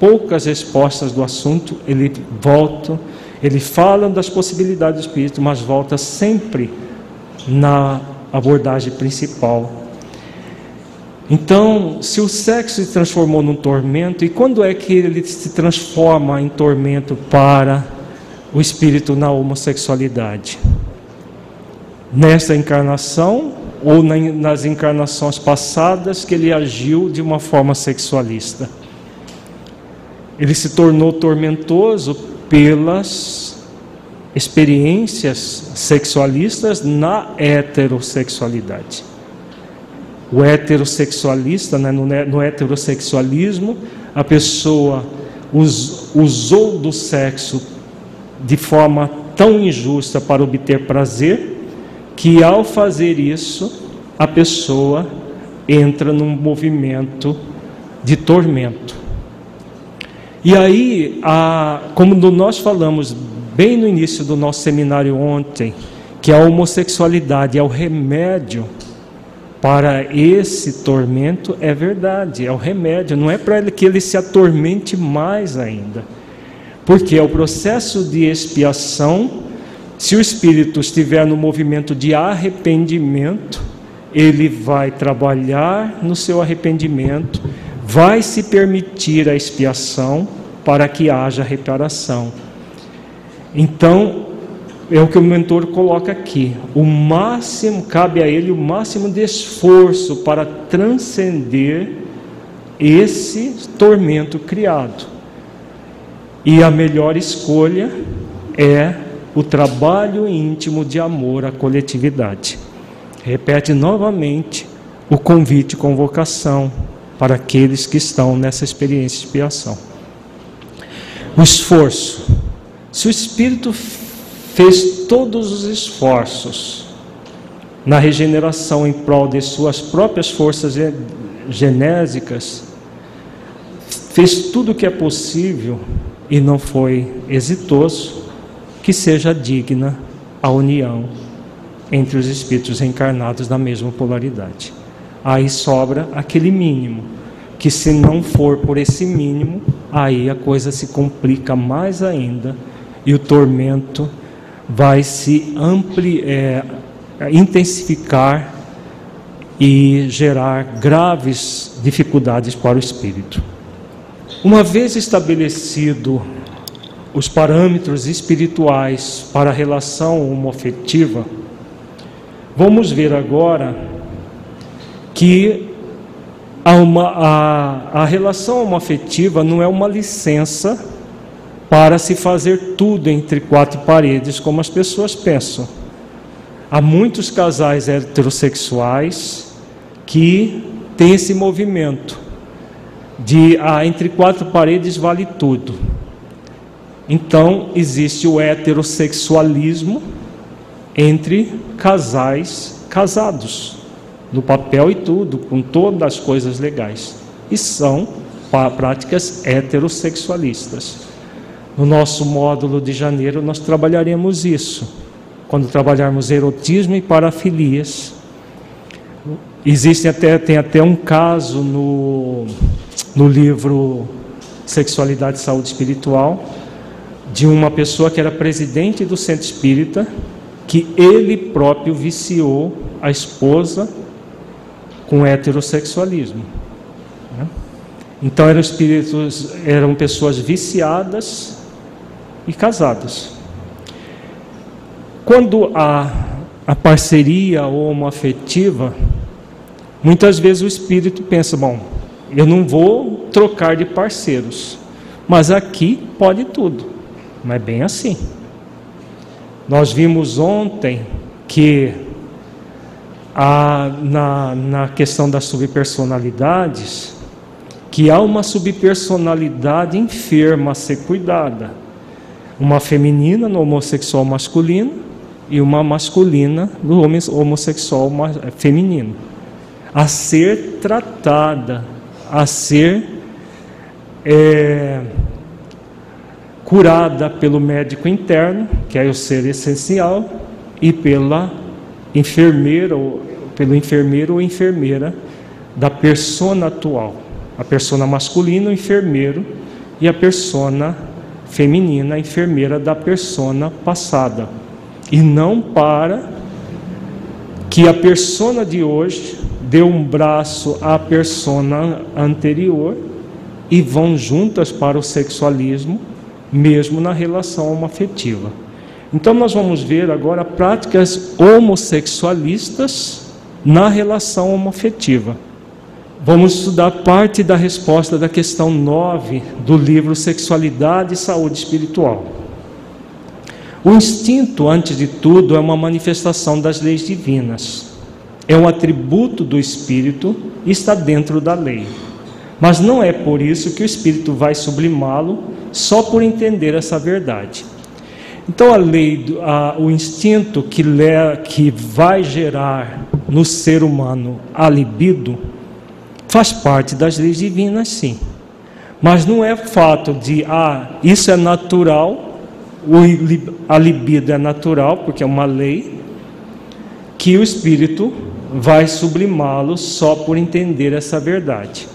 A: poucas respostas do assunto, ele volta, ele fala das possibilidades do espírito, mas volta sempre na abordagem principal. Então, se o sexo se transformou num tormento, e quando é que ele se transforma em tormento para o espírito na homossexualidade? Nesta encarnação ou nas encarnações passadas que ele agiu de uma forma sexualista? Ele se tornou tormentoso pelas experiências sexualistas na heterossexualidade. O heterossexualista, né, no, heterossexualismo, a pessoa us, usou do sexo de forma tão injusta para obter prazer, que ao fazer isso, a pessoa entra num movimento de tormento. E aí, a, como nós falamos bem no início do nosso seminário ontem, que a homossexualidade é o remédio para esse tormento, é verdade, é o remédio, não é para que ele se atormente mais ainda. Porque é o processo de expiação, se o espírito estiver no movimento de arrependimento, ele vai trabalhar no seu arrependimento vai se permitir a expiação para que haja reparação. Então, é o que o mentor coloca aqui. O máximo, cabe a ele o máximo de esforço para transcender esse tormento criado. E a melhor escolha é o trabalho íntimo de amor à coletividade. Repete novamente o convite convocação para aqueles que estão nessa experiência de expiação. O esforço. Se o Espírito fez todos os esforços na regeneração em prol de suas próprias forças genésicas, fez tudo o que é possível e não foi exitoso, que seja digna a união entre os espíritos reencarnados da mesma polaridade aí sobra aquele mínimo, que se não for por esse mínimo, aí a coisa se complica mais ainda e o tormento vai se ampli, é, intensificar e gerar graves dificuldades para o espírito. Uma vez estabelecido os parâmetros espirituais para a relação homoafetiva, vamos ver agora que a, uma, a, a relação homoafetiva não é uma licença para se fazer tudo entre quatro paredes, como as pessoas pensam. Há muitos casais heterossexuais que têm esse movimento de ah, entre quatro paredes vale tudo. Então, existe o heterossexualismo entre casais casados no papel e tudo, com todas as coisas legais. E são práticas heterossexualistas. No nosso módulo de janeiro, nós trabalharemos isso. Quando trabalharmos erotismo e parafilias. Existe até, tem até um caso no, no livro Sexualidade e Saúde Espiritual, de uma pessoa que era presidente do centro espírita, que ele próprio viciou a esposa com heterossexualismo. Né? Então eram espíritos, eram pessoas viciadas e casadas. Quando a, a parceria homoafetiva, muitas vezes o espírito pensa, bom, eu não vou trocar de parceiros, mas aqui pode tudo. Não é bem assim. Nós vimos ontem que na, na questão das subpersonalidades, que há uma subpersonalidade enferma a ser cuidada. Uma feminina no homossexual masculino e uma masculina no homossexual feminino. A ser tratada, a ser é, curada pelo médico interno, que é o ser essencial, e pela enfermeira, ou, pelo enfermeiro ou enfermeira da persona atual. A persona masculina, o enfermeiro, e a persona feminina, a enfermeira da persona passada. E não para que a persona de hoje dê um braço à persona anterior e vão juntas para o sexualismo mesmo na relação homoafetiva. Então nós vamos ver agora práticas homossexualistas na relação homoafetiva. Vamos estudar parte da resposta da questão 9 do livro Sexualidade e Saúde Espiritual. O instinto, antes de tudo, é uma manifestação das leis divinas. É um atributo do espírito e está dentro da lei. Mas não é por isso que o espírito vai sublimá-lo só por entender essa verdade. Então a lei, a, o instinto que, le, que vai gerar no ser humano a libido faz parte das leis divinas, sim. Mas não é fato de, ah, isso é natural, a libido é natural, porque é uma lei, que o espírito vai sublimá-lo só por entender essa verdade.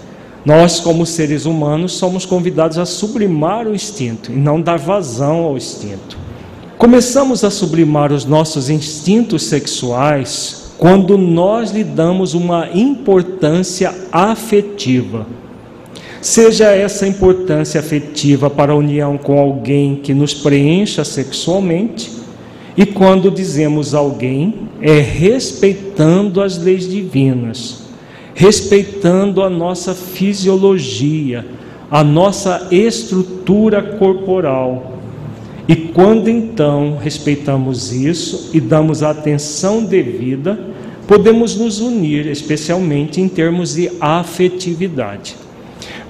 A: Nós, como seres humanos, somos convidados a sublimar o instinto e não dar vazão ao instinto. Começamos a sublimar os nossos instintos sexuais quando nós lhe damos uma importância afetiva. Seja essa importância afetiva para a união com alguém que nos preencha sexualmente, e quando dizemos alguém, é respeitando as leis divinas respeitando a nossa fisiologia, a nossa estrutura corporal. E quando então respeitamos isso e damos atenção devida, podemos nos unir, especialmente em termos de afetividade.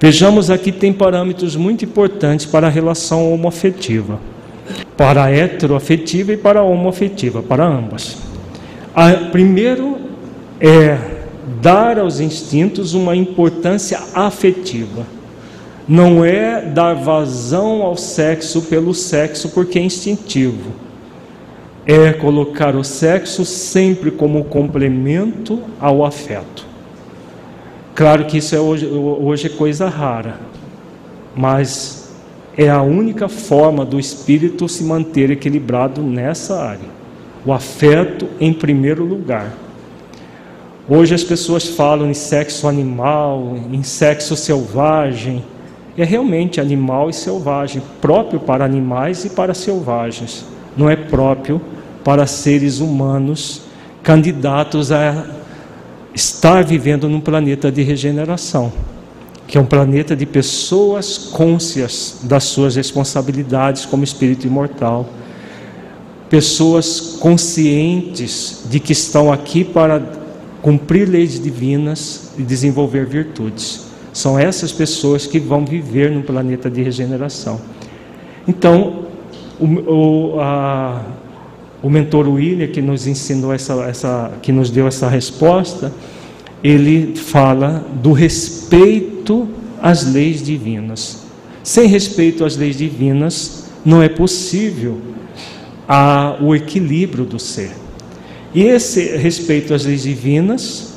A: Vejamos aqui tem parâmetros muito importantes para a relação homoafetiva. Para a heteroafetiva e para a homoafetiva, para ambas. A, primeiro é dar aos instintos uma importância afetiva. Não é dar vazão ao sexo pelo sexo porque é instintivo. É colocar o sexo sempre como complemento ao afeto. Claro que isso é hoje, hoje é coisa rara, mas é a única forma do espírito se manter equilibrado nessa área. O afeto em primeiro lugar. Hoje as pessoas falam em sexo animal, em sexo selvagem. É realmente animal e selvagem, próprio para animais e para selvagens. Não é próprio para seres humanos candidatos a estar vivendo num planeta de regeneração, que é um planeta de pessoas cônscias das suas responsabilidades como espírito imortal, pessoas conscientes de que estão aqui para cumprir leis divinas e desenvolver virtudes. São essas pessoas que vão viver no planeta de regeneração. Então, o, o, a, o mentor William, que nos ensinou essa, essa, que nos deu essa resposta, ele fala do respeito às leis divinas. Sem respeito às leis divinas, não é possível a, o equilíbrio do ser. E esse respeito às leis divinas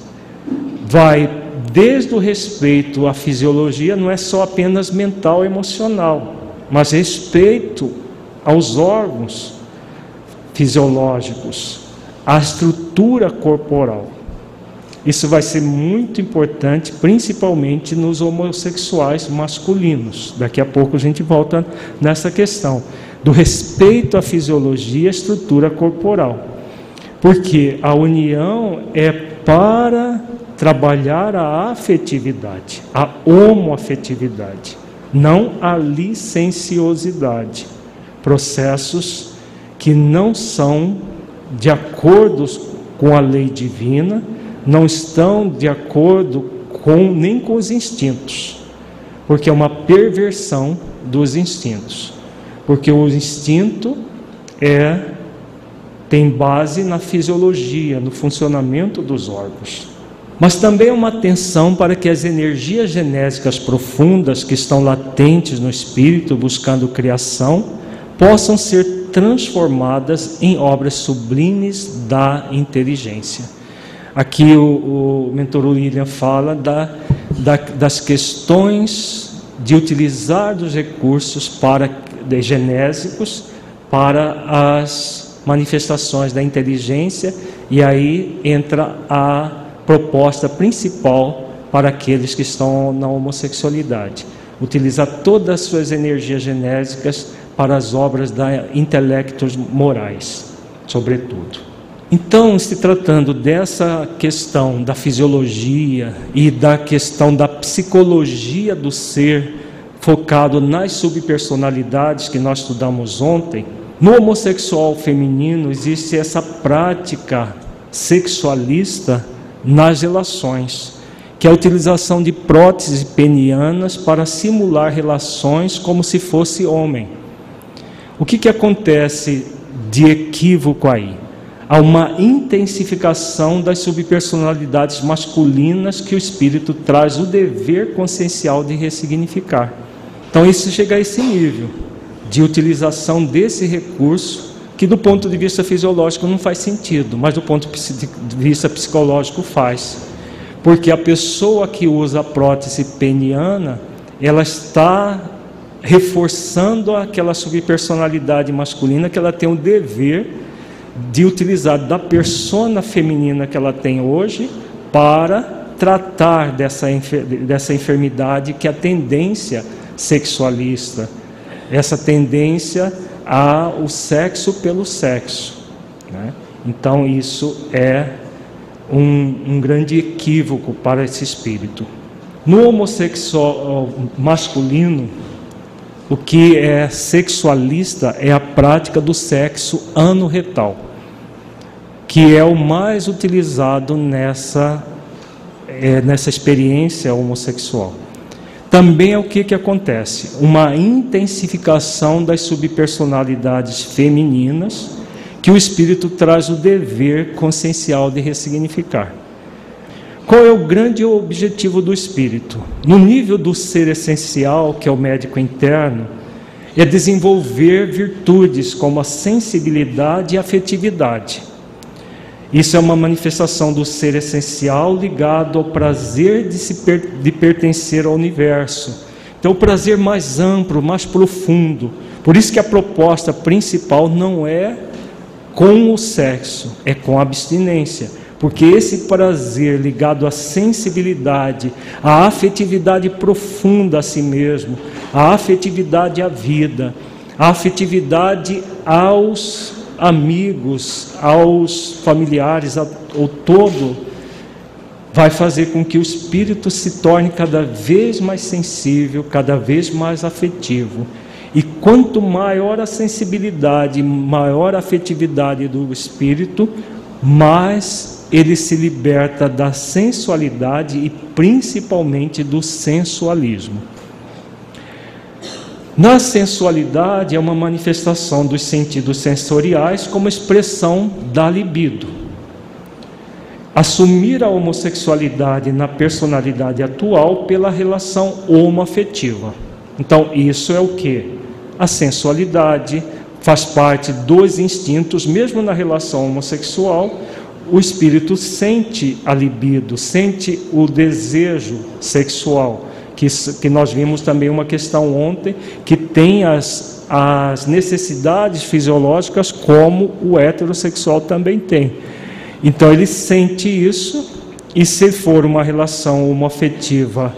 A: vai desde o respeito à fisiologia, não é só apenas mental e emocional, mas respeito aos órgãos fisiológicos, à estrutura corporal. Isso vai ser muito importante, principalmente nos homossexuais masculinos. Daqui a pouco a gente volta nessa questão do respeito à fisiologia e à estrutura corporal. Porque a união é para trabalhar a afetividade, a homoafetividade, não a licenciosidade. Processos que não são de acordo com a lei divina, não estão de acordo com nem com os instintos. porque é uma perversão dos instintos. Porque o instinto é tem base na fisiologia, no funcionamento dos órgãos. Mas também é uma atenção para que as energias genésicas profundas que estão latentes no espírito buscando criação possam ser transformadas em obras sublimes da inteligência. Aqui o, o mentor William fala da, da, das questões de utilizar dos recursos para, de genésicos para as manifestações da inteligência, e aí entra a proposta principal para aqueles que estão na homossexualidade. Utilizar todas as suas energias genésicas para as obras da intelectos morais, sobretudo. Então, se tratando dessa questão da fisiologia e da questão da psicologia do ser, focado nas subpersonalidades que nós estudamos ontem, no homossexual feminino existe essa prática sexualista nas relações, que é a utilização de próteses penianas para simular relações como se fosse homem. O que, que acontece de equívoco aí? Há uma intensificação das subpersonalidades masculinas que o espírito traz o dever consciencial de ressignificar. Então, isso chega a esse nível de utilização desse recurso, que do ponto de vista fisiológico não faz sentido, mas do ponto de vista psicológico faz. Porque a pessoa que usa a prótese peniana, ela está reforçando aquela subpersonalidade masculina que ela tem o dever de utilizar da persona feminina que ela tem hoje para tratar dessa, dessa enfermidade que é a tendência sexualista, essa tendência ao sexo pelo sexo. Né? Então, isso é um, um grande equívoco para esse espírito. No homossexual masculino, o que é sexualista é a prática do sexo anorretal, que é o mais utilizado nessa, é, nessa experiência homossexual. Também é o que, que acontece? Uma intensificação das subpersonalidades femininas que o espírito traz o dever consciencial de ressignificar. Qual é o grande objetivo do espírito? No nível do ser essencial, que é o médico interno, é desenvolver virtudes como a sensibilidade e a afetividade. Isso é uma manifestação do ser essencial ligado ao prazer de, se per de pertencer ao universo. Então, o prazer mais amplo, mais profundo. Por isso que a proposta principal não é com o sexo, é com a abstinência porque esse prazer ligado à sensibilidade, à afetividade profunda a si mesmo, à afetividade à vida, à afetividade aos amigos, aos familiares, ao todo, vai fazer com que o espírito se torne cada vez mais sensível, cada vez mais afetivo. E quanto maior a sensibilidade, maior a afetividade do espírito, mais ele se liberta da sensualidade e principalmente do sensualismo. Na sensualidade é uma manifestação dos sentidos sensoriais como expressão da libido. Assumir a homossexualidade na personalidade atual pela relação homoafetiva. Então, isso é o que? A sensualidade faz parte dos instintos, mesmo na relação homossexual, o espírito sente a libido, sente o desejo sexual, que, que nós vimos também uma questão ontem, que tem as, as necessidades fisiológicas como o heterossexual também tem. Então ele sente isso, e se for uma relação homoafetiva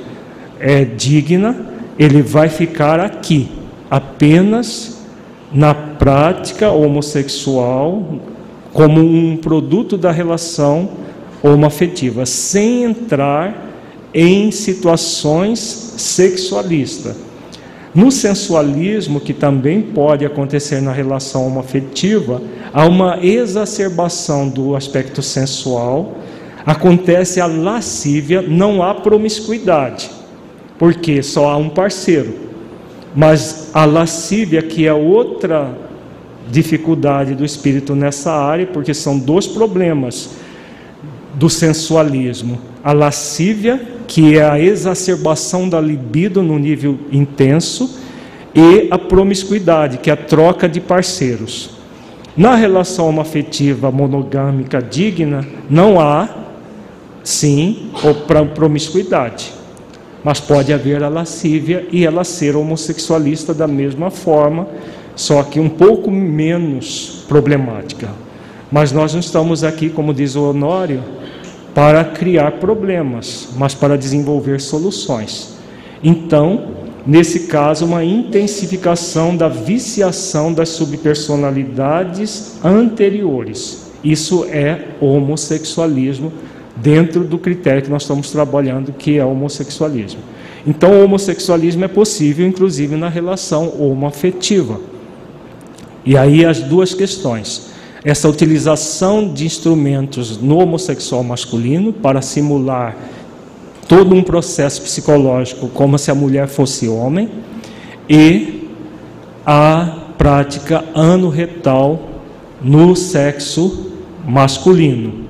A: é, digna, ele vai ficar aqui, apenas na prática homossexual, como um produto da relação homoafetiva, sem entrar em situações sexualistas. No sensualismo, que também pode acontecer na relação homoafetiva, há uma exacerbação do aspecto sensual, acontece a lascívia, não há promiscuidade. porque só há um parceiro. Mas a lascívia, que é outra dificuldade do espírito nessa área, porque são dois problemas do sensualismo: a lascívia, que é a exacerbação da libido no nível intenso, e a promiscuidade, que é a troca de parceiros. Na relação afetiva monogâmica digna, não há, sim, promiscuidade. Mas pode haver a lascívia e ela ser homossexualista da mesma forma, só que um pouco menos problemática. Mas nós não estamos aqui, como diz o Honório, para criar problemas, mas para desenvolver soluções. Então, nesse caso, uma intensificação da viciação das subpersonalidades anteriores. Isso é homossexualismo dentro do critério que nós estamos trabalhando, que é homossexualismo. Então, o homossexualismo é possível, inclusive, na relação homoafetiva. E aí as duas questões. Essa utilização de instrumentos no homossexual masculino para simular todo um processo psicológico como se a mulher fosse homem e a prática anorretal no sexo masculino.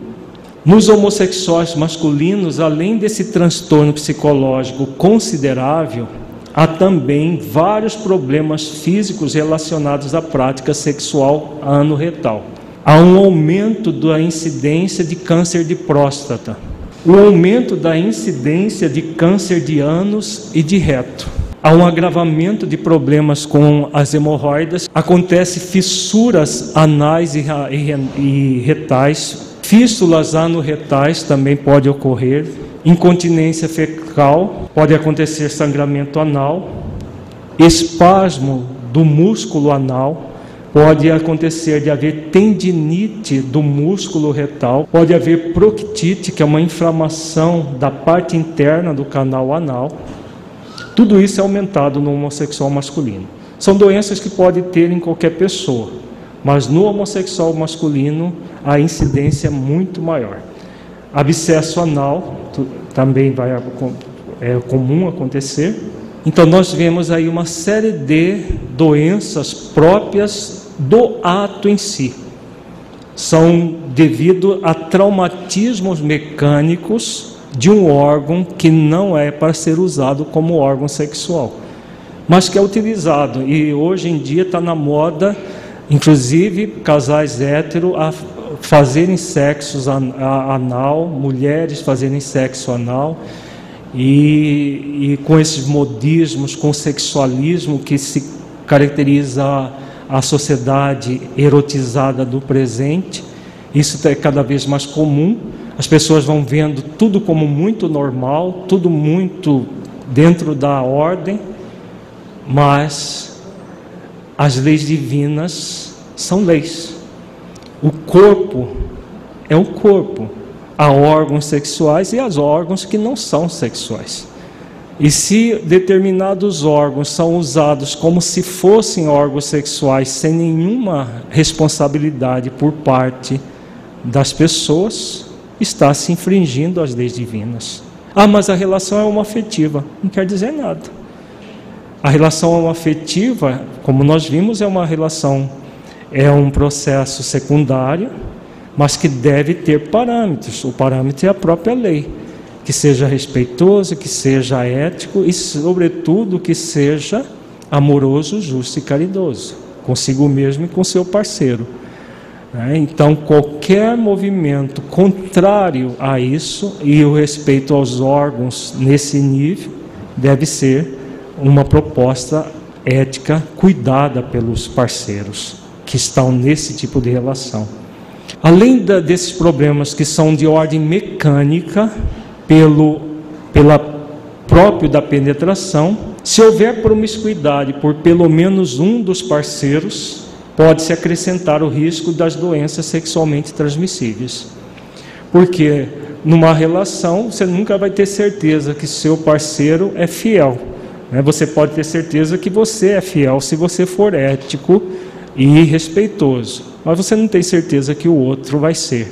A: Nos homossexuais masculinos, além desse transtorno psicológico considerável, há também vários problemas físicos relacionados à prática sexual anorretal. Há um aumento da incidência de câncer de próstata, o aumento da incidência de câncer de ânus e de reto. Há um agravamento de problemas com as hemorroidas, acontece fissuras anais e, e, e retais, fístulas anorretais também pode ocorrer, incontinência fecal, pode acontecer sangramento anal, espasmo do músculo anal, pode acontecer de haver tendinite do músculo retal, pode haver proctite, que é uma inflamação da parte interna do canal anal. Tudo isso é aumentado no homossexual masculino. São doenças que pode ter em qualquer pessoa, mas no homossexual masculino a incidência é muito maior. Abscesso anal também vai, é comum acontecer. Então nós vemos aí uma série de doenças próprias do ato em si. São devido a traumatismos mecânicos de um órgão que não é para ser usado como órgão sexual, mas que é utilizado e hoje em dia está na moda, inclusive casais héteros a fazerem sexo anal, mulheres fazerem sexo anal. E, e com esses modismos, com o sexualismo que se caracteriza a sociedade erotizada do presente. Isso é cada vez mais comum. As pessoas vão vendo tudo como muito normal, tudo muito dentro da ordem, mas as leis divinas são leis. O corpo é o corpo. Há órgãos sexuais e há órgãos que não são sexuais. E se determinados órgãos são usados como se fossem órgãos sexuais sem nenhuma responsabilidade por parte das pessoas, está se infringindo as leis divinas. Ah, mas a relação é uma afetiva. Não quer dizer nada. A relação afetiva, como nós vimos, é uma relação, é um processo secundário, mas que deve ter parâmetros. O parâmetro é a própria lei que seja respeitoso, que seja ético e, sobretudo, que seja amoroso, justo e caridoso, consigo mesmo e com seu parceiro. Né? Então, qualquer movimento contrário a isso e o respeito aos órgãos nesse nível deve ser uma proposta ética cuidada pelos parceiros que estão nesse tipo de relação. Além da, desses problemas que são de ordem mecânica, pelo pela próprio da penetração, se houver promiscuidade por pelo menos um dos parceiros, pode-se acrescentar o risco das doenças sexualmente transmissíveis. Porque numa relação você nunca vai ter certeza que seu parceiro é fiel. Né? Você pode ter certeza que você é fiel se você for ético e respeitoso, mas você não tem certeza que o outro vai ser.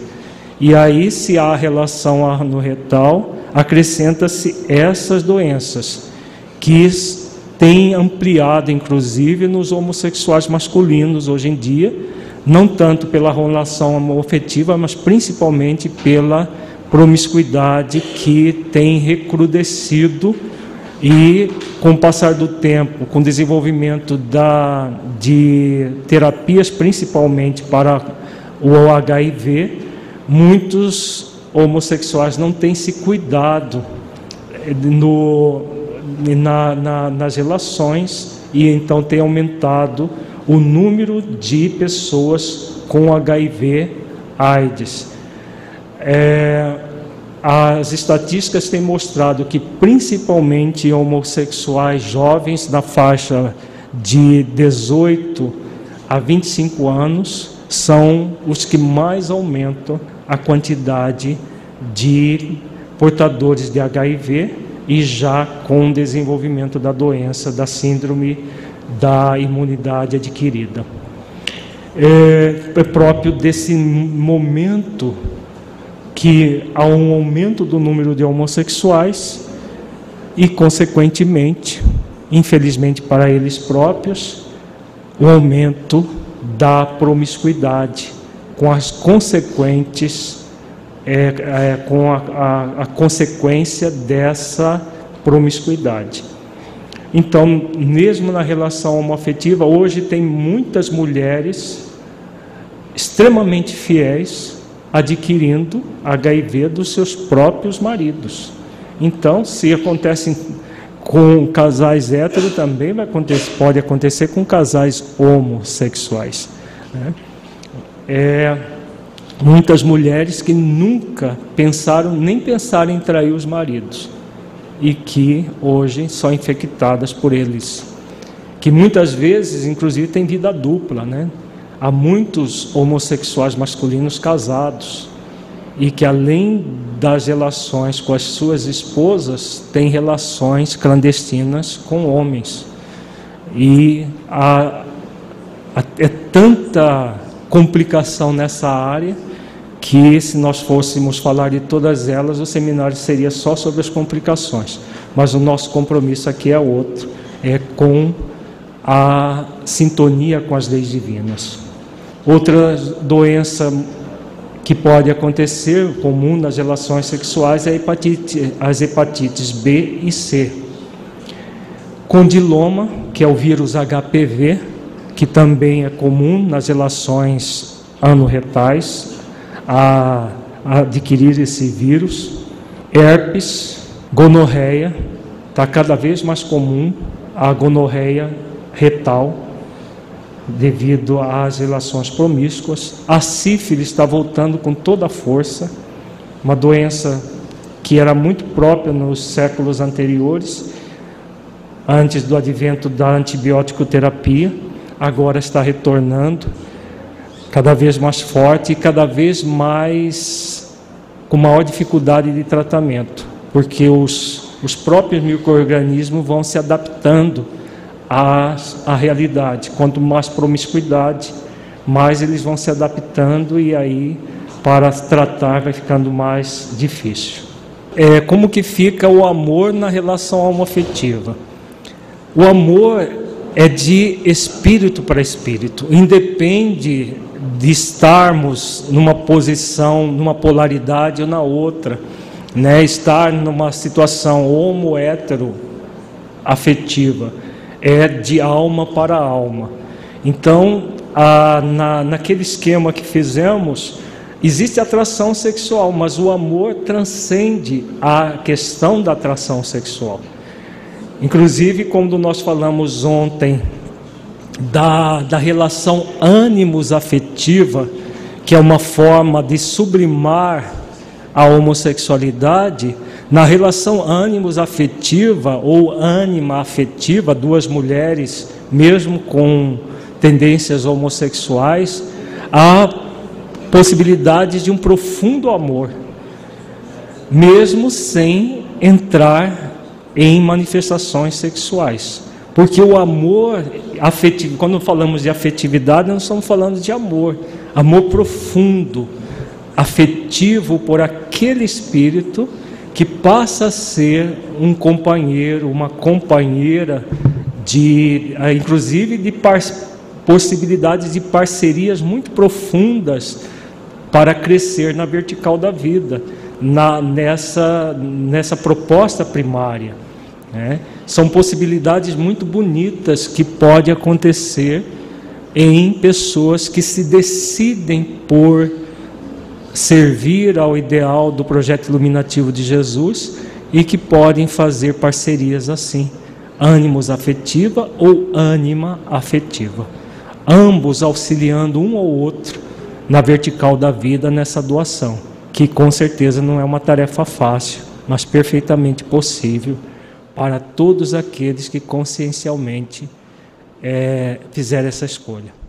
A: E aí, se há relação no retal, acrescenta-se essas doenças. que tem ampliado, inclusive, nos homossexuais masculinos hoje em dia, não tanto pela relação afetiva, mas principalmente pela promiscuidade que tem recrudescido e com o passar do tempo, com o desenvolvimento da, de terapias principalmente para o HIV, muitos homossexuais não têm se cuidado eh, no, na, na, nas relações e então tem aumentado o número de pessoas com HIV AIDS. É, as estatísticas têm mostrado que, principalmente homossexuais jovens da faixa de 18 a 25 anos, são os que mais aumentam a quantidade de portadores de HIV e já com desenvolvimento da doença, da síndrome da imunidade adquirida. É, é próprio desse momento que há um aumento do número de homossexuais e, consequentemente, infelizmente para eles próprios, o aumento da promiscuidade, com as consequentes, é, é, com a, a, a consequência dessa promiscuidade. Então, mesmo na relação homoafetiva, hoje tem muitas mulheres extremamente fiéis adquirindo HIV dos seus próprios maridos. Então, se acontece com casais héteros, também vai acontecer, pode acontecer com casais homossexuais. Né? É, muitas mulheres que nunca pensaram, nem pensaram em trair os maridos e que hoje são infectadas por eles. Que muitas vezes, inclusive, têm vida dupla, né? Há muitos homossexuais masculinos casados e que, além das relações com as suas esposas, têm relações clandestinas com homens. E há, é tanta complicação nessa área que, se nós fôssemos falar de todas elas, o seminário seria só sobre as complicações. Mas o nosso compromisso aqui é outro é com a sintonia com as leis divinas. Outra doença que pode acontecer, comum nas relações sexuais, é hepatite, as hepatites B e C. Condiloma, que é o vírus HPV, que também é comum nas relações anorretais, a, a adquirir esse vírus. Herpes, gonorreia, está cada vez mais comum a gonorreia retal devido às relações promíscuas. A sífilis está voltando com toda a força, uma doença que era muito própria nos séculos anteriores, antes do advento da antibiótico terapia, agora está retornando cada vez mais forte e cada vez mais com maior dificuldade de tratamento, porque os, os próprios micro-organismos vão se adaptando à, realidade. Quanto mais promiscuidade, mais eles vão se adaptando e aí para tratar vai ficando mais difícil. É, como que fica o amor na relação homoafetiva? O amor é de espírito para espírito, independe de estarmos numa posição, numa polaridade ou na outra, né? Estar numa situação homo-hétero afetiva é de alma para alma. Então, a, na, naquele esquema que fizemos, existe atração sexual, mas o amor transcende a questão da atração sexual. Inclusive, quando nós falamos ontem da, da relação ânimos afetiva, que é uma forma de sublimar a homossexualidade, na relação ânimos afetiva ou ânima afetiva, duas mulheres, mesmo com tendências homossexuais, há possibilidade de um profundo amor, mesmo sem entrar em manifestações sexuais. Porque o amor afetivo, quando falamos de afetividade, não estamos falando de amor, amor profundo, afetivo por aquele espírito que passa a ser um companheiro, uma companheira de, eh, inclusive de possibilidades de parcerias muito profundas para crescer na vertical da vida, na, nessa, nessa proposta primária. Né? São possibilidades muito bonitas que pode acontecer em pessoas que se decidem por servir ao ideal do projeto iluminativo de Jesus e que podem fazer parcerias assim, ânimos afetiva ou ânima afetiva, ambos auxiliando um ao outro na vertical da vida nessa doação, que com certeza não é uma tarefa fácil, mas perfeitamente possível para todos aqueles que consciencialmente é, fizeram essa escolha.